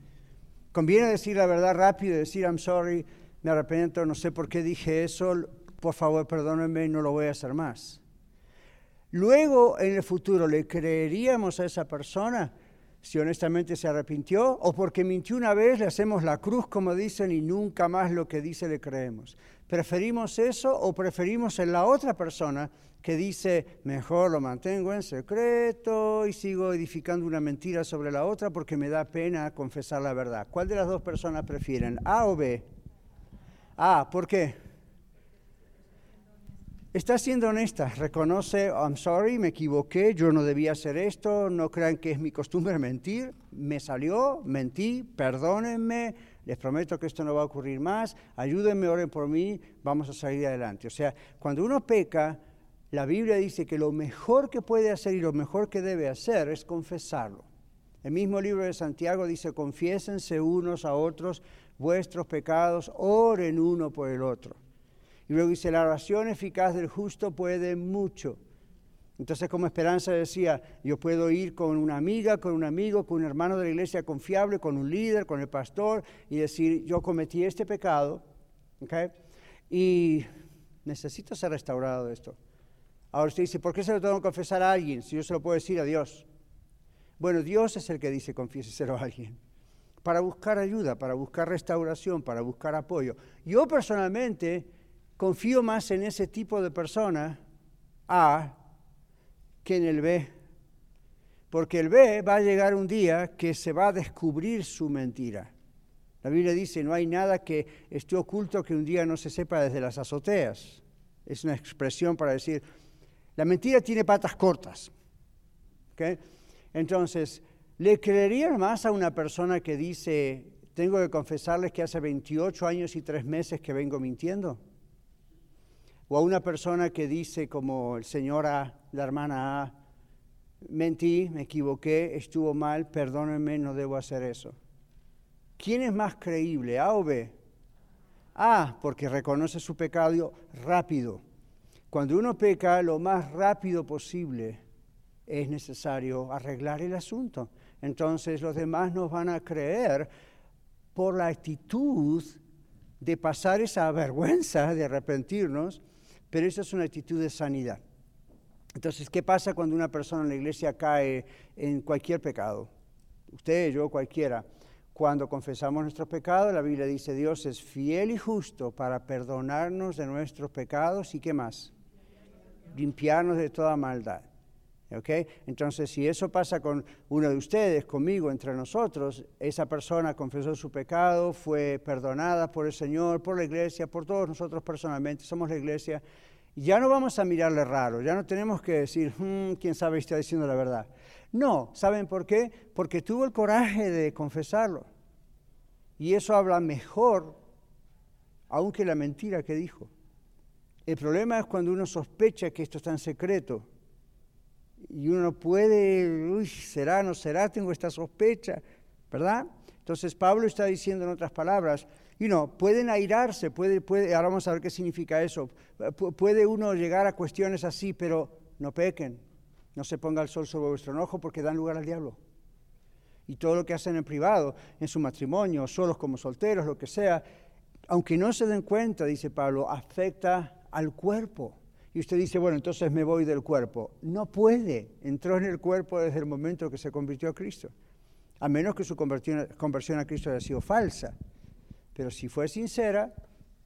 ¿Conviene decir la verdad rápido, decir I'm sorry, me arrepiento, no sé por qué dije eso, por favor perdónenme, no lo voy a hacer más? Luego, en el futuro, ¿le creeríamos a esa persona si honestamente se arrepintió? ¿O porque mintió una vez le hacemos la cruz, como dicen, y nunca más lo que dice le creemos? ¿Preferimos eso o preferimos en la otra persona que dice, mejor lo mantengo en secreto y sigo edificando una mentira sobre la otra porque me da pena confesar la verdad? ¿Cuál de las dos personas prefieren, A o B? A, ¿por qué? Está siendo honesta, reconoce, I'm sorry, me equivoqué, yo no debía hacer esto, no crean que es mi costumbre mentir, me salió, mentí, perdónenme, les prometo que esto no va a ocurrir más, ayúdenme, oren por mí, vamos a salir adelante. O sea, cuando uno peca, la Biblia dice que lo mejor que puede hacer y lo mejor que debe hacer es confesarlo. El mismo libro de Santiago dice, confiésense unos a otros vuestros pecados, oren uno por el otro. Y luego dice, la oración eficaz del justo puede mucho. Entonces, como Esperanza decía, yo puedo ir con una amiga, con un amigo, con un hermano de la iglesia confiable, con un líder, con el pastor, y decir, yo cometí este pecado, y necesito ser restaurado de esto. Ahora usted dice, ¿por qué se lo tengo que confesar a alguien si yo se lo puedo decir a Dios? Bueno, Dios es el que dice confiéseselo a alguien. Para buscar ayuda, para buscar restauración, para buscar apoyo. Yo personalmente confío más en ese tipo de persona A en el B. Porque el B va a llegar un día que se va a descubrir su mentira. La Biblia dice, no hay nada que esté oculto que un día no se sepa desde las azoteas. Es una expresión para decir, la mentira tiene patas cortas. Entonces, ¿le creerían más a una persona que dice, tengo que confesarles que hace 28 años y 3 meses que vengo mintiendo? O a una persona que dice, como el señor A, la hermana A, mentí, me equivoqué, estuvo mal, perdónenme, no debo hacer eso. ¿Quién es más creíble, A o B? A, porque reconoce su pecado rápido. Cuando uno peca, lo más rápido posible es necesario arreglar el asunto. Entonces los demás nos van a creer por la actitud de pasar esa vergüenza, de arrepentirnos, pero esa es una actitud de sanidad. Entonces, ¿qué pasa cuando una persona en la iglesia cae en cualquier pecado? Usted, yo, cualquiera. Cuando confesamos nuestros pecados, la Biblia dice, Dios es fiel y justo para perdonarnos de nuestros pecados y qué más? Limpiarnos de toda maldad. ¿Okay? Entonces, si eso pasa con uno de ustedes, conmigo, entre nosotros, esa persona confesó su pecado, fue perdonada por el Señor, por la iglesia, por todos nosotros personalmente, somos la iglesia, ya no vamos a mirarle raro, ya no tenemos que decir, hmm, quién sabe si está diciendo la verdad. No, ¿saben por qué? Porque tuvo el coraje de confesarlo. Y eso habla mejor, aunque la mentira que dijo. El problema es cuando uno sospecha que esto está en secreto y uno puede, uy, será, no será, tengo esta sospecha, ¿verdad? Entonces Pablo está diciendo en otras palabras, y no, pueden airarse, puede, puede, ahora vamos a ver qué significa eso, puede uno llegar a cuestiones así, pero no pequen, no se ponga el sol sobre vuestro enojo porque dan lugar al diablo. Y todo lo que hacen en privado, en su matrimonio, solos como solteros, lo que sea, aunque no se den cuenta, dice Pablo, afecta al cuerpo. Y usted dice, bueno, entonces me voy del cuerpo. No puede. Entró en el cuerpo desde el momento que se convirtió a Cristo. A menos que su conversión a Cristo haya sido falsa. Pero si fue sincera,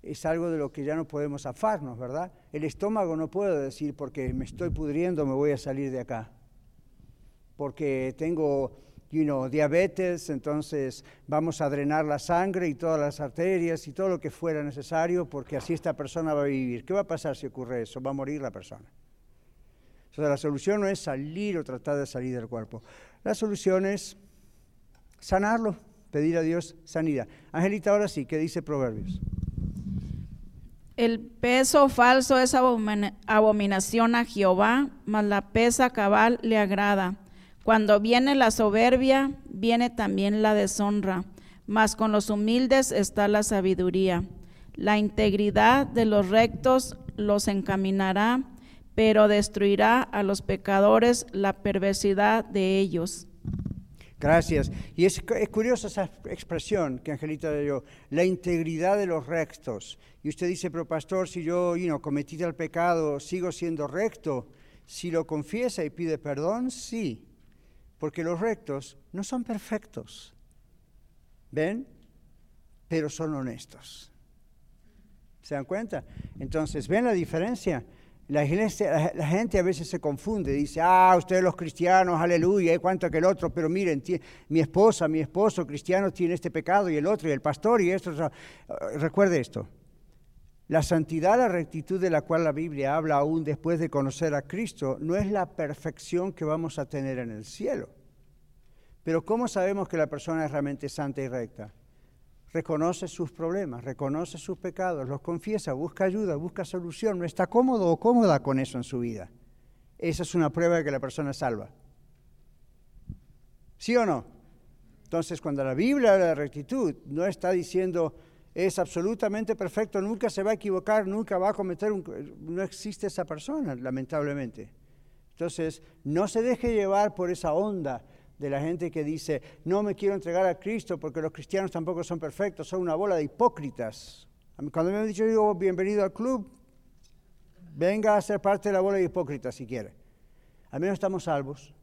es algo de lo que ya no podemos afarnos, ¿verdad? El estómago no puede decir, porque me estoy pudriendo, me voy a salir de acá. Porque tengo diabetes, entonces vamos a drenar la sangre y todas las arterias y todo lo que fuera necesario porque así esta persona va a vivir. ¿Qué va a pasar si ocurre eso? Va a morir la persona. O la solución no es salir o tratar de salir del cuerpo. La solución es sanarlo, pedir a Dios sanidad. Angelita, ahora sí, ¿qué dice Proverbios? El peso falso es abominación a Jehová, mas la pesa cabal le agrada. Cuando viene la soberbia, viene también la deshonra, mas con los humildes está la sabiduría. La integridad de los rectos los encaminará, pero destruirá a los pecadores la perversidad de ellos. Gracias. Y es, curiosa esa expresión que Angelita dio, la integridad de los rectos. Y usted dice, pero pastor, si yo you cometí el pecado, sigo siendo recto. Si lo confiesa y pide perdón, sí porque los rectos no son perfectos, ¿ven? Pero son honestos. ¿Se dan cuenta? Entonces, ¿ven la diferencia? La, gente a veces se confunde, dice, ah, ustedes los cristianos, aleluya, cuánto que el otro, pero miren, mi esposa, mi esposo cristiano tiene este pecado y el otro, y el pastor y esto. recuerde esto, la santidad, la rectitud de la cual la Biblia habla aún después de conocer a Cristo, no es la perfección que vamos a tener en el cielo. Pero ¿cómo sabemos que la persona es realmente santa y recta? Reconoce sus problemas, reconoce sus pecados, los confiesa, busca ayuda, busca solución, no está cómodo o cómoda con eso en su vida. Esa es una prueba de que la persona es salva. ¿Sí o no? Entonces, cuando la Biblia habla de rectitud, no está diciendo es absolutamente perfecto, nunca se va a equivocar, nunca va a cometer un... No existe esa persona, lamentablemente. Entonces, no se deje llevar por esa onda de la gente que dice, no me quiero entregar a Cristo porque los cristianos tampoco son perfectos, son una bola de hipócritas. Cuando me han dicho, digo, bienvenido al club, venga a ser parte de la bola de hipócritas si quiere. Al menos estamos salvos.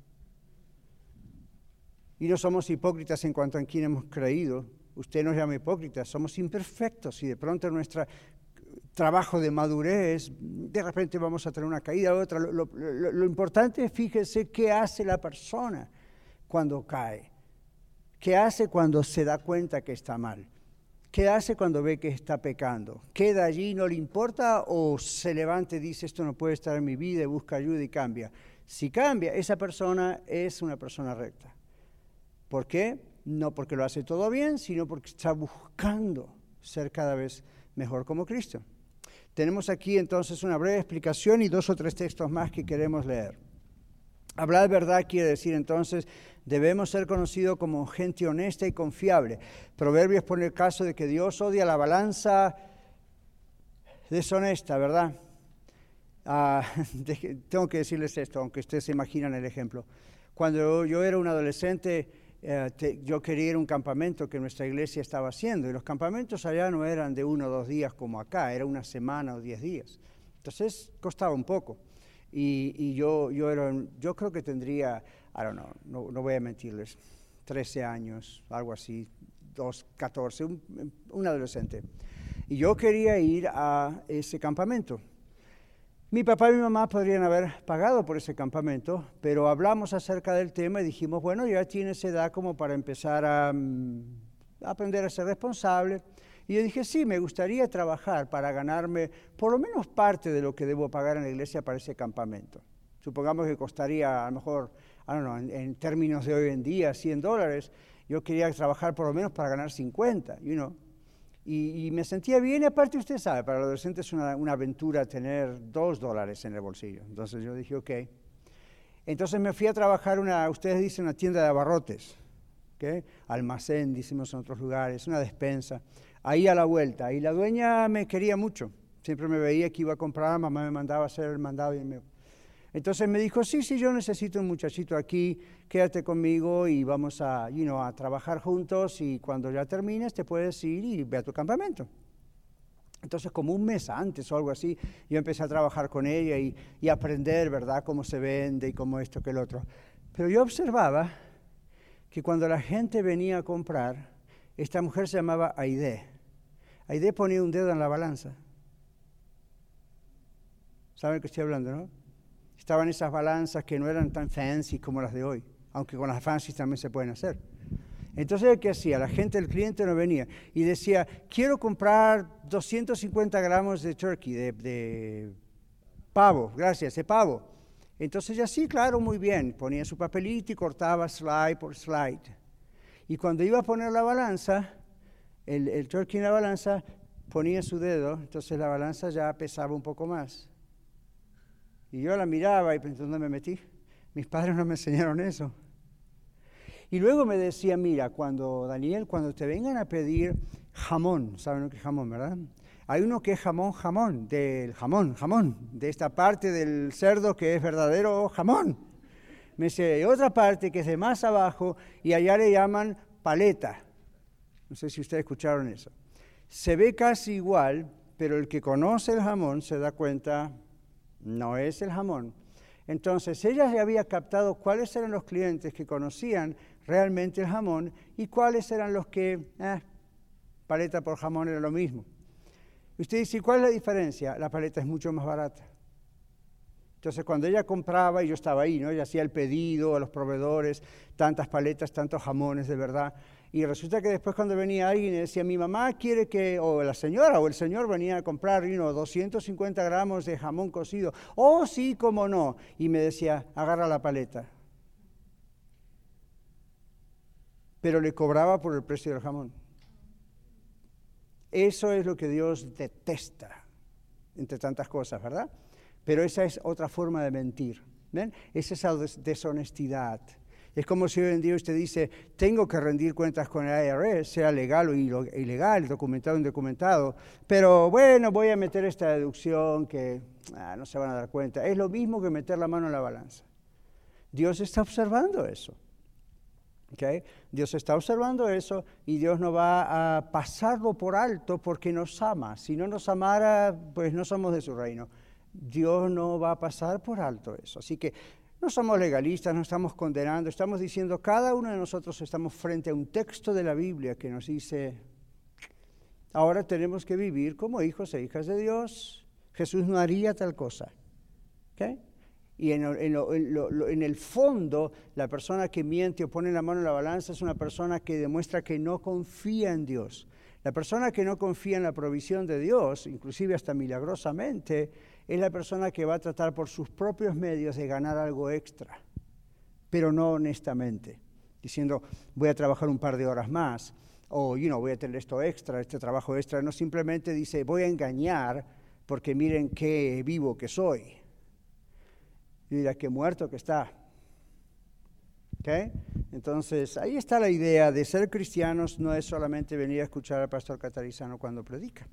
Y no somos hipócritas en cuanto a quién hemos creído, Usted nos llama hipócritas, somos imperfectos y de pronto nuestro trabajo de madurez, de repente vamos a tener una caída u otra. Lo, importante es, fíjese, qué hace la persona cuando cae. ¿Qué hace cuando se da cuenta que está mal? ¿Qué hace cuando ve que está pecando? ¿Queda allí, no le importa o se levanta y dice esto no puede estar en mi vida y busca ayuda y cambia? Si cambia, esa persona es una persona recta. ¿Por qué? No porque lo hace todo bien, sino porque está buscando ser cada vez mejor como Cristo. Tenemos aquí entonces una breve explicación y dos o tres textos más que queremos leer. Hablar verdad quiere decir entonces debemos ser conocidos como gente honesta y confiable. Proverbios pone el caso de que Dios odia la balanza deshonesta, ¿verdad? Ah, tengo que decirles esto, aunque ustedes se imaginan el ejemplo. Cuando yo era un adolescente, eh, yo quería ir a un campamento que nuestra iglesia estaba haciendo y los campamentos allá no eran de uno o dos días como acá, era una semana o diez días. Entonces costaba un poco. Y, yo, yo, creo que tendría, I don't know, no, no voy a mentirles, 13 años, algo así, 2, 14, un, un adolescente. Y yo quería ir a ese campamento. Mi papá y mi mamá podrían haber pagado por ese campamento, pero hablamos acerca del tema y dijimos, bueno, ya tienes edad como para empezar a, mm, aprender a ser responsable. Y yo dije, sí, me gustaría trabajar para ganarme por lo menos parte de lo que debo pagar en la iglesia para ese campamento. Supongamos que costaría a lo mejor, I don't know, en, términos de hoy en día, 100 dólares. Yo quería trabajar por lo menos para ganar 50, you know. Y, me sentía bien, y aparte usted sabe, para los adolescente es una, aventura tener dos dólares en el bolsillo. Entonces yo dije, ok. Entonces me fui a trabajar una, ustedes dicen una tienda de abarrotes, ¿okay? almacén, decimos en otros lugares, una despensa, ahí a la vuelta. Y la dueña me quería mucho, siempre me veía que iba a comprar, mamá me mandaba a hacer el mandado y me entonces me dijo, sí, sí, yo necesito un muchachito aquí, quédate conmigo y vamos a, you a trabajar juntos y cuando ya termines te puedes ir y ve a tu campamento. Entonces, como un mes antes o algo así, yo empecé a trabajar con ella y, y aprender, ¿verdad?, cómo se vende y cómo esto que el otro. Pero yo observaba que cuando la gente venía a comprar, esta mujer se llamaba Aide. Aide ponía un dedo en la balanza. ¿Saben qué estoy hablando, no? Estaban esas balanzas que no eran tan fancy como las de hoy, aunque con las fancy también se pueden hacer. Entonces, ¿qué hacía? La gente, el cliente no venía y decía, quiero comprar 250 gramos de turkey, de, pavo, gracias, de pavo. Entonces ya sí, claro, muy bien, ponía su papelito y cortaba slide por slide. Y cuando iba a poner la balanza, el, el turkey en la balanza, ponía su dedo, entonces la balanza ya pesaba un poco más. Y yo la miraba y pensé, ¿dónde me metí? Mis padres no me enseñaron eso. Y luego me decía, mira, cuando Daniel, cuando te vengan a pedir jamón, ¿saben lo que es jamón, verdad? Hay uno que es jamón, jamón, del jamón, jamón, de esta parte del cerdo que es verdadero jamón. Me dice, hay otra parte que es de más abajo y allá le llaman paleta. No sé si ustedes escucharon eso. Se ve casi igual, pero el que conoce el jamón se da cuenta no es el jamón. Entonces ella ya había captado cuáles eran los clientes que conocían realmente el jamón y cuáles eran los que, eh, paleta por jamón era lo mismo. usted dice, ¿cuál es la diferencia? La paleta es mucho más barata. Entonces cuando ella compraba, y yo estaba ahí, ¿no? ella hacía el pedido a los proveedores, tantas paletas, tantos jamones de verdad, y resulta que después cuando venía alguien y decía, mi mamá quiere que, o la señora o el señor venía a comprar you 250 gramos de jamón cocido. Oh, sí, cómo no. Y me decía, agarra la paleta. Pero le cobraba por el precio del jamón. Eso es lo que Dios detesta, entre tantas cosas, ¿verdad? Pero esa es otra forma de mentir. ¿ven? Es esa deshonestidad Es como si hoy en día usted dice, tengo que rendir cuentas con el IRS, sea legal o ilegal, documentado o indocumentado, pero bueno, voy a meter esta deducción que ah, no se van a dar cuenta. Es lo mismo que meter la mano en la balanza. Dios está observando eso. ¿okay? Dios está observando eso y Dios no va a pasarlo por alto porque nos ama. Si no nos amara, pues no somos de su reino. Dios no va a pasar por alto eso. Así que no somos legalistas, no estamos condenando, estamos diciendo, cada uno de nosotros estamos frente a un texto de la Biblia que nos dice, ahora tenemos que vivir como hijos e hijas de Dios. Jesús no haría tal cosa. Y en, en, el fondo, la persona que miente o pone la mano en la balanza es una persona que demuestra que no confía en Dios. La persona que no confía en la provisión de Dios, inclusive hasta milagrosamente, es la persona que va a tratar por sus propios medios de ganar algo extra, pero no honestamente, diciendo voy a trabajar un par de horas más o you know, voy a tener esto extra, este trabajo extra, no simplemente dice voy a engañar porque miren qué vivo que soy. Y dirá qué muerto que está. ¿Okay? Entonces, ahí está la idea de ser cristianos, no es solamente venir a escuchar al pastor catarizano cuando predica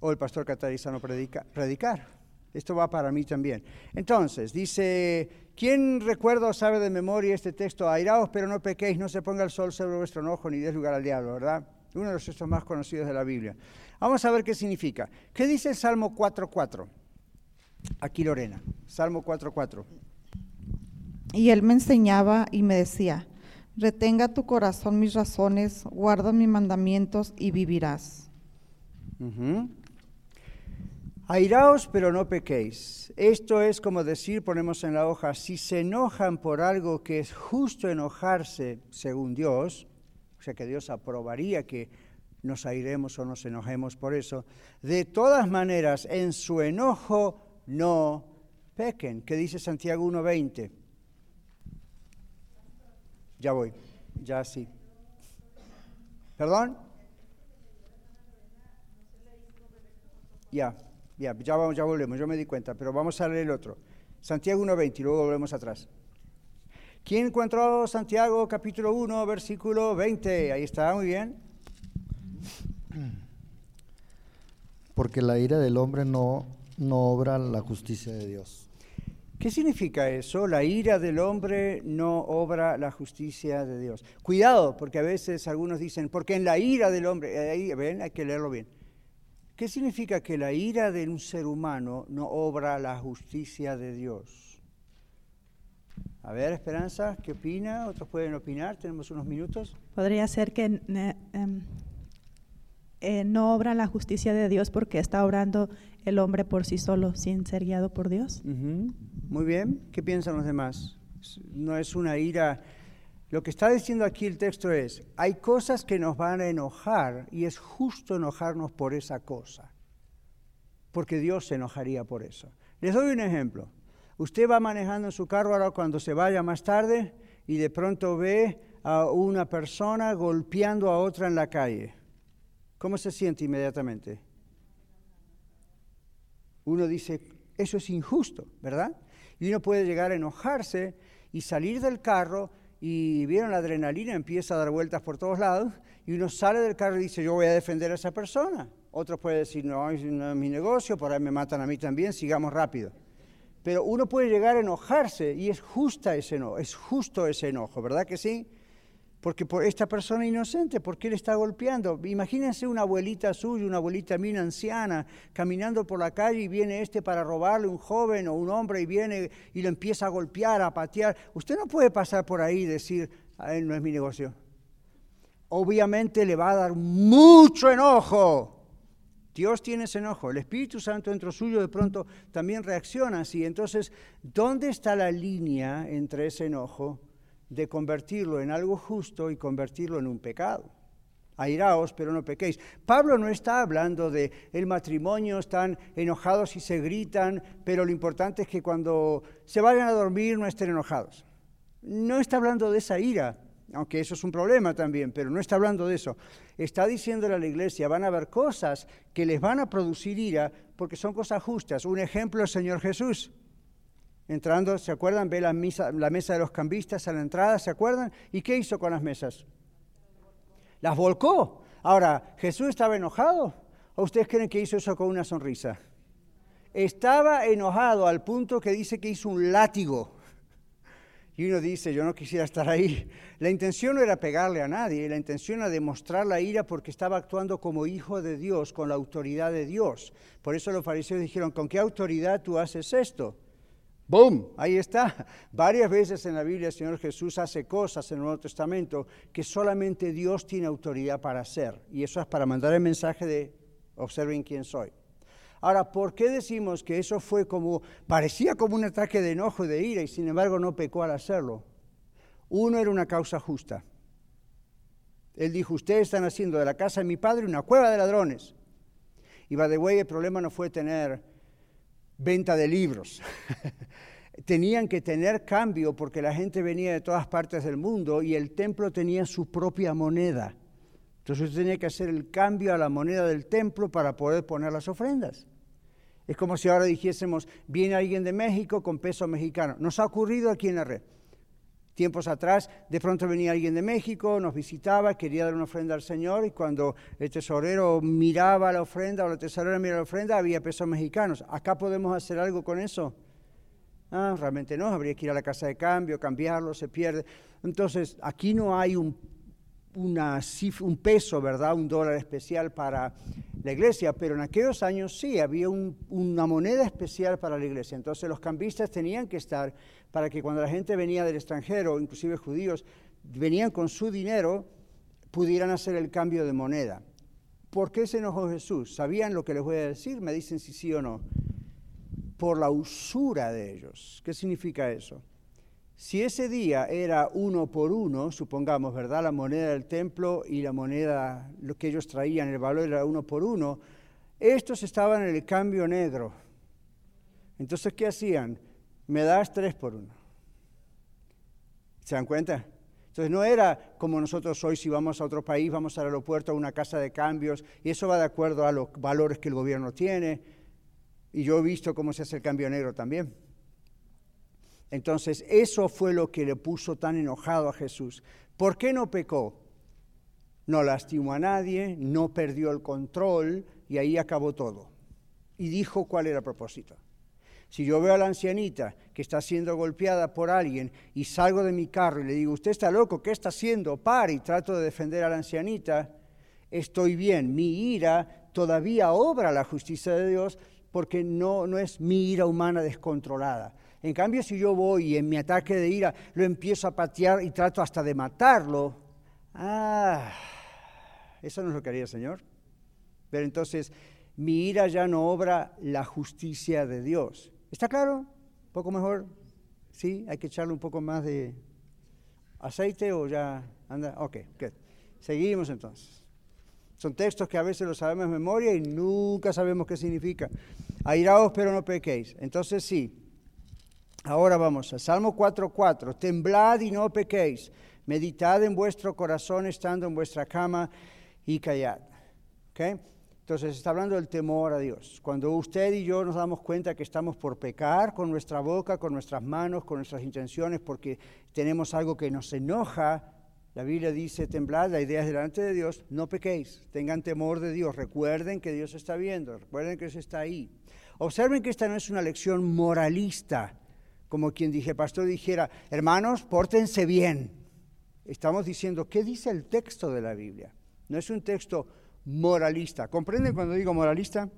o el pastor catarizano predica, predicar. Esto va para mí también. Entonces, dice, ¿quién recuerda o sabe de memoria este texto? Airaos, pero no pequéis, no se ponga el sol sobre vuestro enojo, ni des lugar al diablo, ¿verdad? Uno de los textos más conocidos de la Biblia. Vamos a ver qué significa. ¿Qué dice el Salmo 4.4? Aquí Lorena, Salmo 4.4. Y él me enseñaba y me decía, retenga tu corazón mis razones, guarda mis mandamientos y vivirás. Airaos, pero no pequéis. Esto es como decir, ponemos en la hoja, si se enojan por algo que es justo enojarse según Dios, o sea que Dios aprobaría que nos airemos o nos enojemos por eso, de todas maneras, en su enojo no pequen. ¿Qué dice Santiago 1.20? Ya voy, ya sí. ¿Perdón? Ya. Ya, ya, vamos, ya volvemos, yo me di cuenta, pero vamos a leer el otro. Santiago 1.20 y luego volvemos atrás. ¿Quién encontró Santiago capítulo 1, versículo 20? Ahí está, muy bien. Porque la ira del hombre no, no obra la justicia de Dios. ¿Qué significa eso? La ira del hombre no obra la justicia de Dios. Cuidado, porque a veces algunos dicen, porque en la ira del hombre, ahí ven, hay que leerlo bien. ¿Qué significa que la ira de un ser humano no obra la justicia de Dios? A ver, Esperanza, ¿qué opina? Otros pueden opinar, tenemos unos minutos. Podría ser que em, eh, no obra la justicia de Dios porque está obrando el hombre por sí solo, sin ser guiado por Dios. Muy bien, ¿qué piensan los demás? No es una ira lo que está diciendo aquí el texto es, hay cosas que nos van a enojar y es justo enojarnos por esa cosa, porque Dios se enojaría por eso. Les doy un ejemplo. Usted va manejando en su carro ahora cuando se vaya más tarde y de pronto ve a una persona golpeando a otra en la calle. ¿Cómo se siente inmediatamente? Uno dice, eso es injusto, ¿verdad? Y uno puede llegar a enojarse y salir del carro y vieron la adrenalina, empieza a dar vueltas por todos lados y uno sale del carro y dice, yo voy a defender a esa persona. Otros pueden decir, no, es mi negocio, por ahí me matan a mí también, sigamos rápido. Pero uno puede llegar a enojarse y es justa ese enojo, es justo ese enojo, ¿verdad que sí? Porque por esta persona inocente, ¿por qué le está golpeando? Imagínense una abuelita suya, una abuelita mía anciana, caminando por la calle y viene este para robarle un joven o un hombre y viene y lo empieza a golpear, a patear. Usted no puede pasar por ahí y decir, a él no es mi negocio. Obviamente le va a dar mucho enojo. Dios tiene ese enojo. El Espíritu Santo dentro suyo de pronto también reacciona así. Entonces, ¿dónde está la línea entre ese enojo? De convertirlo en algo justo y convertirlo en un pecado. Airaos, pero no pequéis. Pablo no está hablando de el matrimonio, están enojados y se gritan, pero lo importante es que cuando se vayan a dormir no estén enojados. No está hablando de esa ira, aunque eso es un problema también, pero no está hablando de eso. Está diciéndole a la iglesia, van a haber cosas que les van a producir ira porque son cosas justas. Un ejemplo, el Señor Jesús. Entrando, ¿se acuerdan? Ve la, mesa de los cambistas a la entrada, ¿se acuerdan? ¿Y qué hizo con las mesas? Las volcó. Ahora, ¿Jesús estaba enojado? ¿O ustedes creen que hizo eso con una sonrisa? Estaba enojado al punto que dice que hizo un látigo. Y uno dice, yo no quisiera estar ahí. La intención no era pegarle a nadie, la intención era demostrar la ira porque estaba actuando como hijo de Dios, con la autoridad de Dios. Por eso los fariseos dijeron, ¿con qué autoridad tú haces esto? ¡Boom! Ahí está. Varias veces en la Biblia el Señor Jesús hace cosas en el Nuevo Testamento que solamente Dios tiene autoridad para hacer. Y eso es para mandar el mensaje de observen quién soy. Ahora, ¿por qué decimos que eso fue como, parecía como un ataque de enojo de ira y sin embargo no pecó al hacerlo? Uno era una causa justa. Él dijo, ustedes están haciendo de la casa de mi padre una cueva de ladrones. Y va de way, el problema no fue tener venta de libros. Tenían que tener cambio porque la gente venía de todas partes del mundo y el templo tenía su propia moneda. Entonces usted tenía que hacer el cambio a la moneda del templo para poder poner las ofrendas. Es como si ahora dijésemos, viene alguien de México con peso mexicano. Nos ha ocurrido aquí en la red. Tiempos atrás, de pronto venía alguien de México, nos visitaba, quería dar una ofrenda al Señor y cuando el tesorero miraba la ofrenda o la tesorera miraba la ofrenda, había pesos mexicanos. ¿Acá podemos hacer algo con eso? Ah, realmente no, habría que ir a la casa de cambio, cambiarlo, se pierde. Entonces, aquí no hay un una un peso, ¿verdad? Un dólar especial para la iglesia, pero en aquellos años sí, había una moneda especial para la iglesia. Entonces los cambistas tenían que estar para que cuando la gente venía del extranjero, inclusive judíos, venían con su dinero, pudieran hacer el cambio de moneda. ¿Por qué se enojó Jesús? ¿Sabían lo que les voy a decir? Me dicen si sí o no. Por la usura de ellos. ¿Qué significa eso? Si ese día era uno por uno, supongamos, ¿verdad? La moneda del templo y la moneda, lo que ellos traían, el valor era uno por uno, estos estaban en el cambio negro. Entonces, ¿qué hacían? Me das tres por uno. ¿Se dan cuenta? Entonces no era como nosotros hoy si vamos a otro país, vamos al aeropuerto a una casa de cambios y eso va de acuerdo a los valores que el gobierno tiene. Y yo he visto cómo se hace el cambio negro también. Entonces, eso fue lo que le puso tan enojado a Jesús. ¿Por qué no pecó? No lastimó a nadie, no perdió el control y ahí acabó todo. Y dijo cuál era el propósito. Si yo veo a la ancianita que está siendo golpeada por alguien y salgo de mi carro y le digo, usted está loco, ¿qué está haciendo? Para y trato de defender a la ancianita, estoy bien. Mi ira todavía obra la justicia de Dios porque no, no es mi ira humana descontrolada. En cambio, si yo voy y en mi ataque de ira lo empiezo a patear y trato hasta de matarlo, ah, eso no es lo que haría el Señor. Pero entonces, mi ira ya no obra la justicia de Dios. ¿Está claro? ¿Un poco mejor? ¿Sí? ¿Hay que echarle un poco más de aceite o ya anda? Ok, good. Seguimos entonces. Son textos que a veces los sabemos de memoria y nunca sabemos qué significa. Airaos pero no pequéis. Entonces sí, Ahora vamos a Salmo 4.4. Temblad y no pequéis. Meditad en vuestro corazón estando en vuestra cama y callad. ¿Okay? Entonces está hablando del temor a Dios. Cuando usted y yo nos damos cuenta que estamos por pecar con nuestra boca, con nuestras manos, con nuestras intenciones, porque tenemos algo que nos enoja, la Biblia dice, temblad, la idea es delante de Dios, no pequéis, tengan temor de Dios, recuerden que Dios está viendo, recuerden que Dios está ahí. Observen que esta no es una lección moralista, como quien dije, pastor dijera, hermanos, pórtense bien. Estamos diciendo, ¿qué dice el texto de la Biblia? No es un texto moralista. ¿Comprenden cuando digo moralista?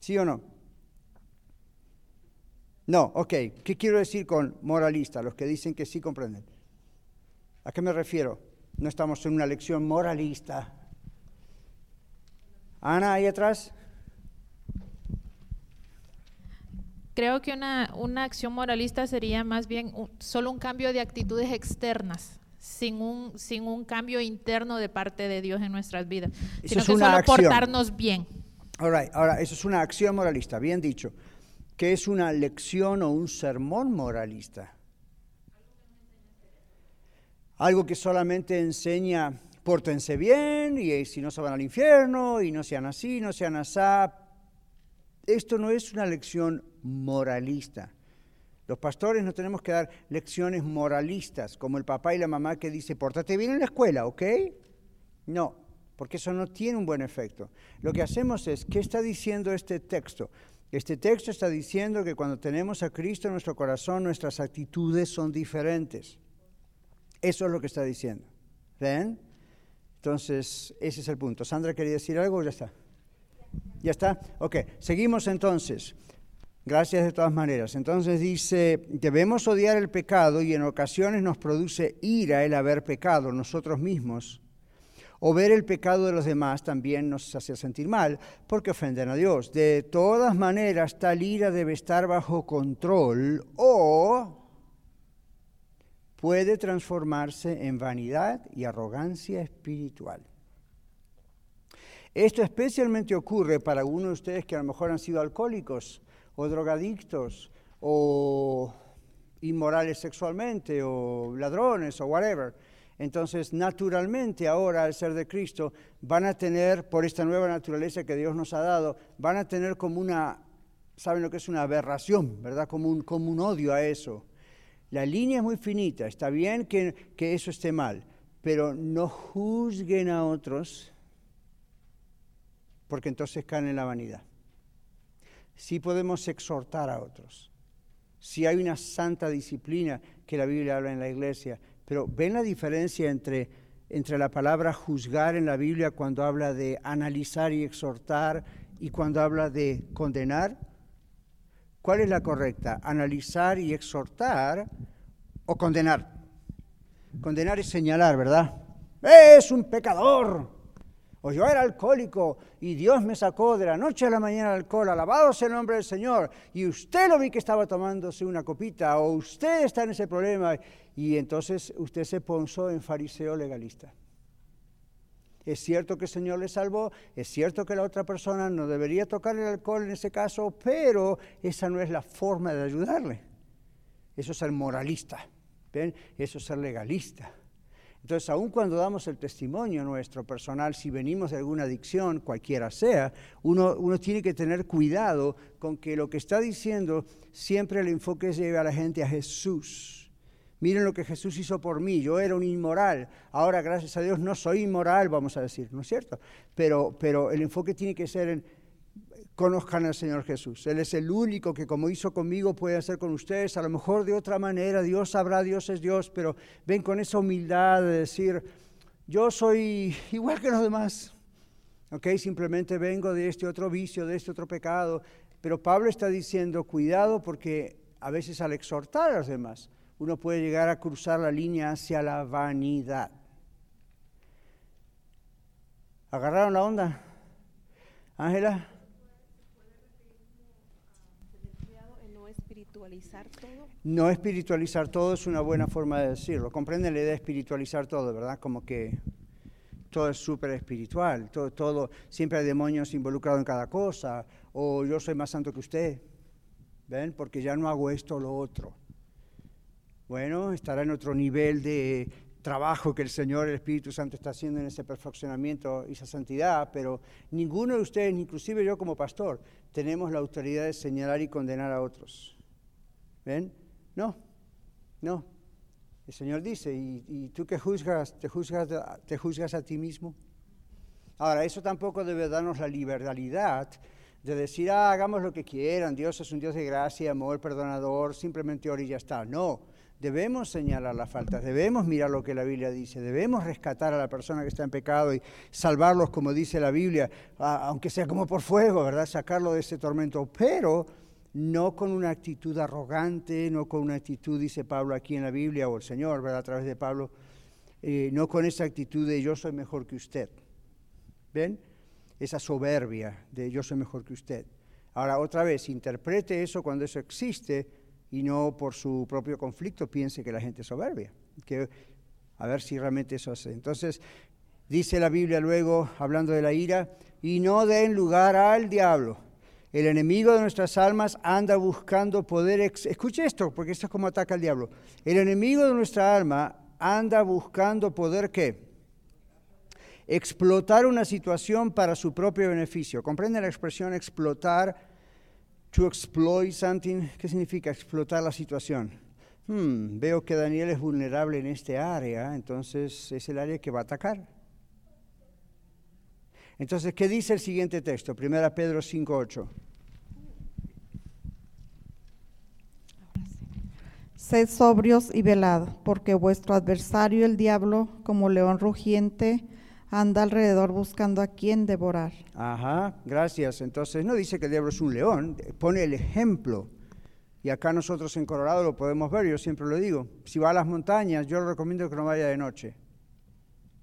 ¿Sí o no? No, ok. ¿Qué quiero decir con moralista? Los que dicen que sí comprenden. ¿A qué me refiero? No estamos en una lección moralista. Ana, ahí atrás. Creo que una, una acción moralista sería más bien solo un cambio de actitudes externas, sin un, sin un cambio interno de parte de Dios en nuestras vidas, sino que solo portarnos bien. Ahora, eso es una acción moralista, bien dicho. ¿Qué es una lección o un sermón moralista? Algo que solamente enseña, pórtense bien, y si no se van al infierno, y no sean así, no sean así. Esto no es una lección moralista. Los pastores no tenemos que dar lecciones moralistas, como el papá y la mamá que dice, pórtate bien en la escuela, ¿ok? No, porque eso no tiene un buen efecto. Lo que hacemos es, ¿qué está diciendo este texto? Este texto está diciendo que cuando tenemos a Cristo en nuestro corazón, nuestras actitudes son diferentes. Eso es lo que está diciendo. ¿Ven? Entonces, ese es el punto. Sandra, ¿quería decir algo ya está? ¿Ya está? Ok, seguimos entonces. Gracias de todas maneras. Entonces dice, debemos odiar el pecado y en ocasiones nos produce ira el haber pecado nosotros mismos. O ver el pecado de los demás también nos hace sentir mal porque ofenden a Dios. De todas maneras, tal ira debe estar bajo control o puede transformarse en vanidad y arrogancia espiritual. Esto especialmente ocurre para algunos de ustedes que a lo mejor han sido alcohólicos o drogadictos o inmorales sexualmente o ladrones o whatever. Entonces, naturalmente ahora al ser de Cristo van a tener, por esta nueva naturaleza que Dios nos ha dado, van a tener como una, ¿saben lo que es una aberración, verdad? Como un, como un odio a eso. La línea es muy finita, está bien que, que eso esté mal, pero no juzguen a otros porque entonces caen en la vanidad sí podemos exhortar a otros. Si hay una santa disciplina que la Biblia habla en la iglesia, pero ¿ven la diferencia entre, entre la palabra juzgar en la Biblia cuando habla de analizar y exhortar y cuando habla de condenar? ¿Cuál es la correcta? ¿Analizar y exhortar o condenar? Condenar es señalar, ¿verdad? Es un pecador, o yo era alcohólico y Dios me sacó de la noche a la mañana al alcohol, alabado sea el nombre del Señor, y usted lo vi que estaba tomándose una copita, o usted está en ese problema, y entonces usted se ponzó en fariseo legalista. Es cierto que el Señor le salvó, es cierto que la otra persona no debería tocar el alcohol en ese caso, pero esa no es la forma de ayudarle. Eso es ser moralista, ¿ven? Eso es ser legalista. Entonces, aun cuando damos el testimonio nuestro personal, si venimos de alguna adicción, cualquiera sea, uno, uno, tiene que tener cuidado con que lo que está diciendo siempre el enfoque lleve a la gente a Jesús. Miren lo que Jesús hizo por mí, yo era un inmoral, ahora gracias a Dios no soy inmoral, vamos a decir, ¿no es cierto? Pero, pero el enfoque tiene que ser en conozcan al Señor Jesús. Él es el único que como hizo conmigo puede hacer con ustedes. A lo mejor de otra manera, Dios sabrá, Dios es Dios, pero ven con esa humildad de decir, yo soy igual que los demás. ¿Ok? Simplemente vengo de este otro vicio, de este otro pecado. Pero Pablo está diciendo, cuidado porque a veces al exhortar a los demás, uno puede llegar a cruzar la línea hacia la vanidad. ¿Agarraron la onda? Ángela. No espiritualizar todo es una buena forma de decirlo. Comprenden la idea de espiritualizar todo, ¿verdad? Como que todo es súper espiritual, todo, todo, siempre hay demonios involucrados en cada cosa, o yo soy más santo que usted, ¿ven? Porque ya no hago esto o lo otro. Bueno, estará en otro nivel de trabajo que el Señor, el Espíritu Santo está haciendo en ese perfeccionamiento y esa santidad, pero ninguno de ustedes, inclusive yo como pastor, tenemos la autoridad de señalar y condenar a otros. ¿Ven? No, no. El Señor dice, ¿y, tú que juzgas te, juzgas, te juzgas a ti mismo? Ahora, eso tampoco debe darnos la liberalidad de decir, ah, hagamos lo que quieran, Dios es un Dios de gracia, amor, perdonador, simplemente ora y ya está. No, debemos señalar las faltas, debemos mirar lo que la Biblia dice, debemos rescatar a la persona que está en pecado y salvarlos, como dice la Biblia, aunque sea como por fuego, ¿verdad? Sacarlo de ese tormento. Pero no con una actitud arrogante, no con una actitud, dice Pablo aquí en la Biblia, o el Señor, ¿verdad? A través de Pablo, eh, no con esa actitud de yo soy mejor que usted. ¿Ven? Esa soberbia de yo soy mejor que usted. Ahora, otra vez, interprete eso cuando eso existe y no por su propio conflicto piense que la gente es soberbia. Que, a ver si realmente eso hace. Entonces, dice la Biblia luego, hablando de la ira, y no den lugar al diablo. El enemigo de nuestras almas anda buscando poder... Escuche esto, porque esto es como ataca al diablo. El enemigo de nuestra alma anda buscando poder qué? Explotar una situación para su propio beneficio. ¿Comprende la expresión explotar? To exploit something, ¿qué significa explotar la situación? Hmm, veo que Daniel es vulnerable en este área, entonces es el área que va a atacar. Entonces, ¿qué dice el siguiente texto? Primera Pedro 5.8. Sed sobrios y velad, porque vuestro adversario el diablo, como león rugiente, anda alrededor buscando a quien devorar. Ajá, gracias. Entonces no dice que el diablo es un león, pone el ejemplo. Y acá nosotros en Colorado lo podemos ver, yo siempre lo digo. Si va a las montañas, yo le recomiendo que no vaya de noche.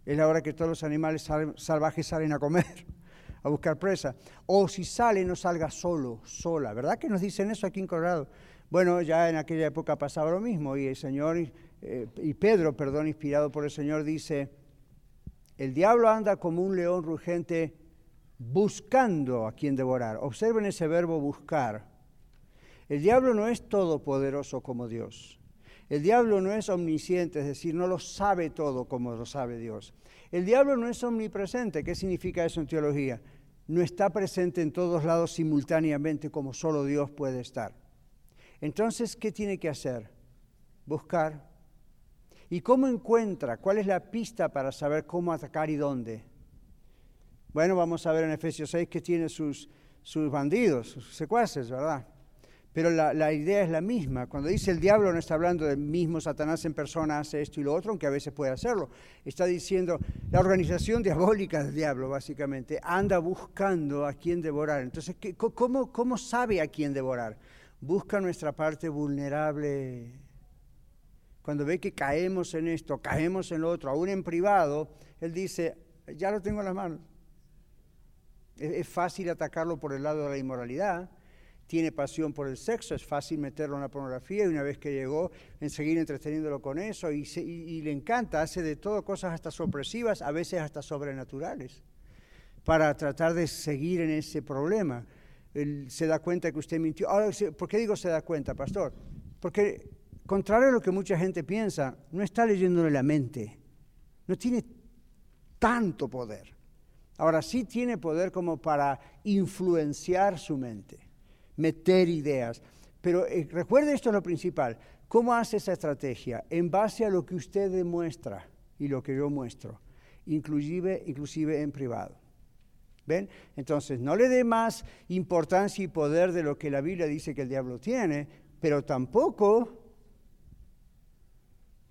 Es la hora que todos los animales salvajes salen a comer, a buscar presa. O si sale, no salga solo, sola. ¿Verdad que nos dicen eso aquí en Colorado? Bueno, ya en aquella época pasaba lo mismo y el Señor, eh, y Pedro, perdón, inspirado por el Señor, dice, el diablo anda como un león rugente buscando a quien devorar. Observen ese verbo buscar. El diablo no es todopoderoso como Dios. El diablo no es omnisciente, es decir, no lo sabe todo como lo sabe Dios. El diablo no es omnipresente. ¿Qué significa eso en teología? No está presente en todos lados simultáneamente como solo Dios puede estar. Entonces, ¿qué tiene que hacer? Buscar. ¿Y cómo encuentra? ¿Cuál es la pista para saber cómo atacar y dónde? Bueno, vamos a ver en Efesios 6 que tiene sus, sus bandidos, sus secuaces, ¿verdad? Pero la, la, idea es la misma. Cuando dice el diablo no está hablando del mismo Satanás en persona hace esto y lo otro, aunque a veces puede hacerlo. Está diciendo la organización diabólica del diablo, básicamente, anda buscando a quién devorar. Entonces, ¿cómo, cómo sabe a quién devorar? Busca nuestra parte vulnerable. Cuando ve que caemos en esto, caemos en lo otro, aún en privado, Él dice, ya lo tengo en las manos. Es, fácil atacarlo por el lado de la inmoralidad, tiene pasión por el sexo, es fácil meterlo en la pornografía y una vez que llegó, en seguir entreteniéndolo con eso y, y le encanta, hace de todo cosas hasta sorpresivas, a veces hasta sobrenaturales, para tratar de seguir en ese problema se da cuenta que usted mintió. Ahora, ¿por qué digo se da cuenta, pastor? Porque, contrario a lo que mucha gente piensa, no está leyéndole la mente. No tiene tanto poder. Ahora sí tiene poder como para influenciar su mente, meter ideas. Pero eh, recuerde esto es lo principal. ¿Cómo hace esa estrategia? En base a lo que usted demuestra y lo que yo muestro, inclusive, inclusive en privado. ¿Ven? Entonces, no le dé más importancia y poder de lo que la Biblia dice que el diablo tiene, pero tampoco,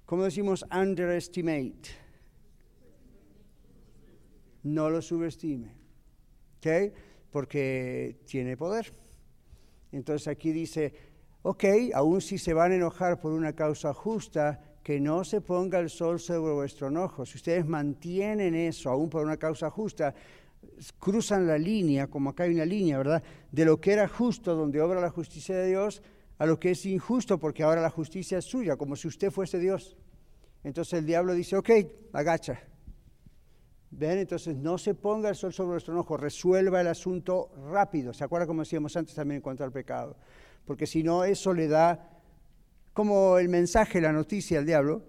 como decimos, underestimate. No lo subestime. ¿Ok? Porque tiene poder. Entonces aquí dice, ok, aun si se van a enojar por una causa justa, que no se ponga el sol sobre vuestro enojo. Si ustedes mantienen eso, aún por una causa justa, cruzan la línea, como acá hay una línea, ¿verdad? De lo que era justo, donde obra la justicia de Dios, a lo que es injusto, porque ahora la justicia es suya, como si usted fuese Dios. Entonces el diablo dice, ok, agacha. ¿Ven? Entonces no se ponga el sol sobre nuestro enojo, resuelva el asunto rápido. ¿Se acuerda como decíamos antes también en cuanto al pecado? Porque si no, eso le da como el mensaje, la noticia al diablo,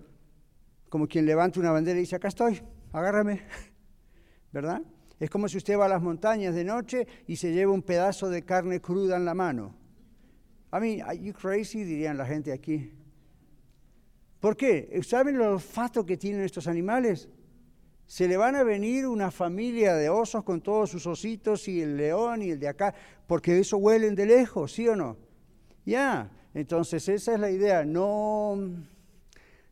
como quien levanta una bandera y dice, acá estoy, agárrame, ¿verdad? Es como si usted va a las montañas de noche y se lleva un pedazo de carne cruda en la mano. I mean, are you crazy? dirían la gente aquí. ¿Por qué? ¿Saben el olfato que tienen estos animales? Se le van a venir una familia de osos con todos sus ositos y el león y el de acá, porque eso huelen de lejos, ¿sí o no? Ya, entonces esa es la idea. No,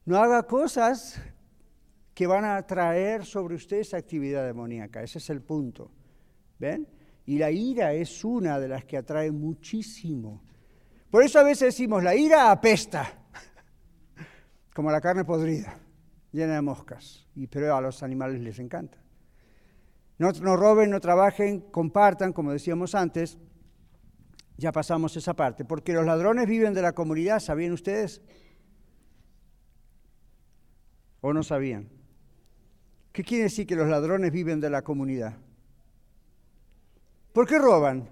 no haga cosas que van a traer sobre usted esa actividad demoníaca. Ese es el punto. ¿Ven? Y la ira es una de las que atrae muchísimo. Por eso a veces decimos, la ira apesta, como la carne podrida, llena de moscas. Y, pero a los animales les encanta. No, no roben, no trabajen, compartan, como decíamos antes. Ya pasamos esa parte. Porque los ladrones viven de la comunidad, ¿sabían ustedes? ¿O no sabían? ¿Qué quiere decir que los ladrones viven de la comunidad? ¿Por qué roban?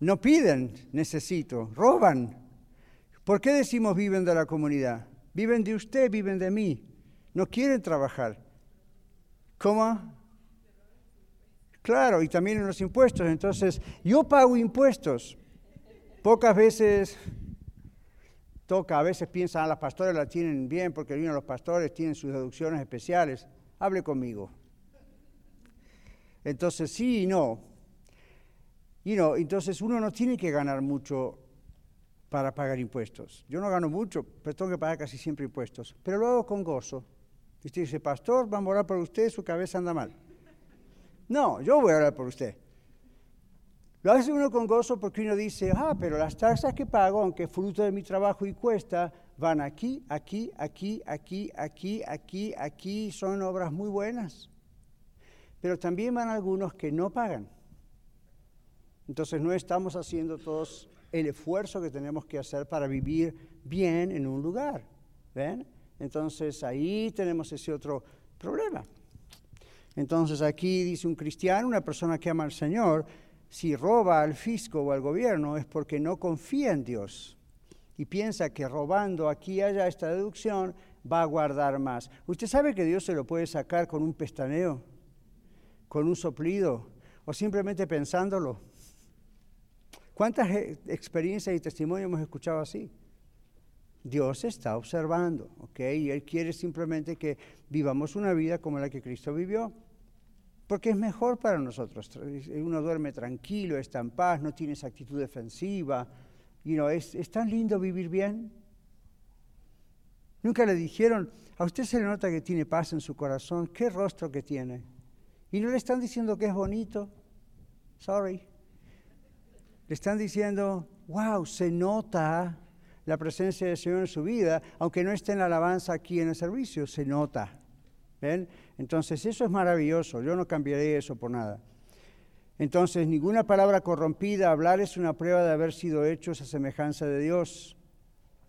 No piden, necesito, roban. ¿Por qué decimos viven de la comunidad? Viven de usted, viven de mí. No quieren trabajar. ¿Cómo? Claro, y también en los impuestos. Entonces, yo pago impuestos. Pocas veces toca, a veces piensan, ah, las pastores la tienen bien porque los pastores tienen sus deducciones especiales. Hable conmigo. Entonces, sí y no. Y no, entonces uno no tiene que ganar mucho para pagar impuestos. Yo no gano mucho, pero tengo que pagar casi siempre impuestos. Pero lo hago con gozo. Usted dice, pastor, vamos a orar por usted, su cabeza anda mal. No, yo voy a orar por usted. Lo hace uno con gozo porque uno dice, ah, pero las taxas que pago, aunque fruto de mi trabajo y cuesta, van aquí, aquí, aquí, aquí, aquí, aquí, aquí, son obras muy buenas. Pero también van algunos que no pagan. Entonces no estamos haciendo todos el esfuerzo que tenemos que hacer para vivir bien en un lugar. ¿Ven? Entonces ahí tenemos ese otro problema. Entonces aquí dice un cristiano, una persona que ama al Señor, si roba al fisco o al gobierno es porque no confía en Dios y piensa que robando aquí y allá esta deducción va a guardar más. ¿Usted sabe que Dios se lo puede sacar con un pestaneo, con un soplido o simplemente pensándolo? ¿Cuántas eh, experiencias y testimonios hemos escuchado así? Dios está observando, ¿ok? Y Él quiere simplemente que vivamos una vida como la que Cristo vivió. Porque es mejor para nosotros. Uno duerme tranquilo, está en paz, no tiene esa actitud defensiva. You know, es, tan lindo vivir bien. Nunca le dijeron, a usted se le nota que tiene paz en su corazón, qué rostro que tiene. Y no le están diciendo que es bonito. Sorry. Le están diciendo, wow, se nota la presencia del Señor en su vida, aunque no esté en la alabanza aquí en el servicio, se nota. Entonces eso es maravilloso, yo no cambiaré eso por nada. Entonces ninguna palabra corrompida, hablar es una prueba de haber sido hechos a semejanza de Dios.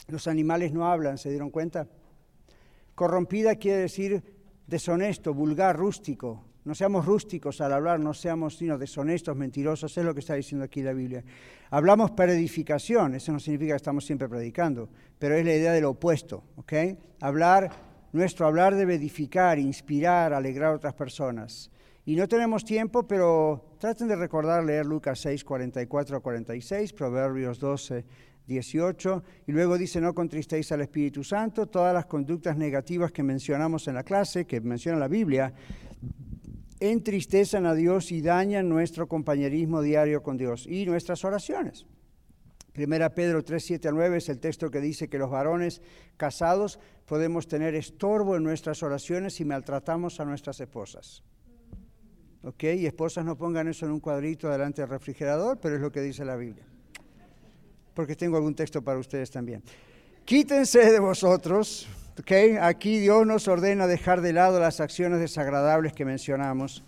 Los animales no hablan, ¿se dieron cuenta? Corrompida quiere decir deshonesto, vulgar, rústico. No seamos rústicos al hablar, no seamos sino deshonestos, mentirosos, es lo que está diciendo aquí la Biblia. Hablamos para edificación, eso no significa que estamos siempre predicando, pero es la idea del opuesto, ¿ok? Hablar, nuestro hablar debe edificar, inspirar, alegrar a otras personas. Y no tenemos tiempo, pero traten de recordar leer Lucas 6, 44 a 46, Proverbios 12, 18, y luego dice, no contristéis al Espíritu Santo, todas las conductas negativas que mencionamos en la clase, que menciona la Biblia, entristezan a Dios y dañan nuestro compañerismo diario con Dios y nuestras oraciones. Primera Pedro 3, 7 a 9 es el texto que dice que los varones casados podemos tener estorbo en nuestras oraciones si maltratamos a nuestras esposas. ¿Ok? Y esposas no pongan eso en un cuadrito delante del refrigerador, pero es lo que dice la Biblia. Porque tengo algún texto para ustedes también. Quítense de vosotros Okay, aquí Dios nos ordena dejar de lado las acciones desagradables que mencionamos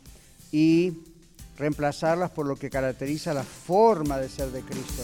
y reemplazarlas por lo que caracteriza la forma de ser de Cristo,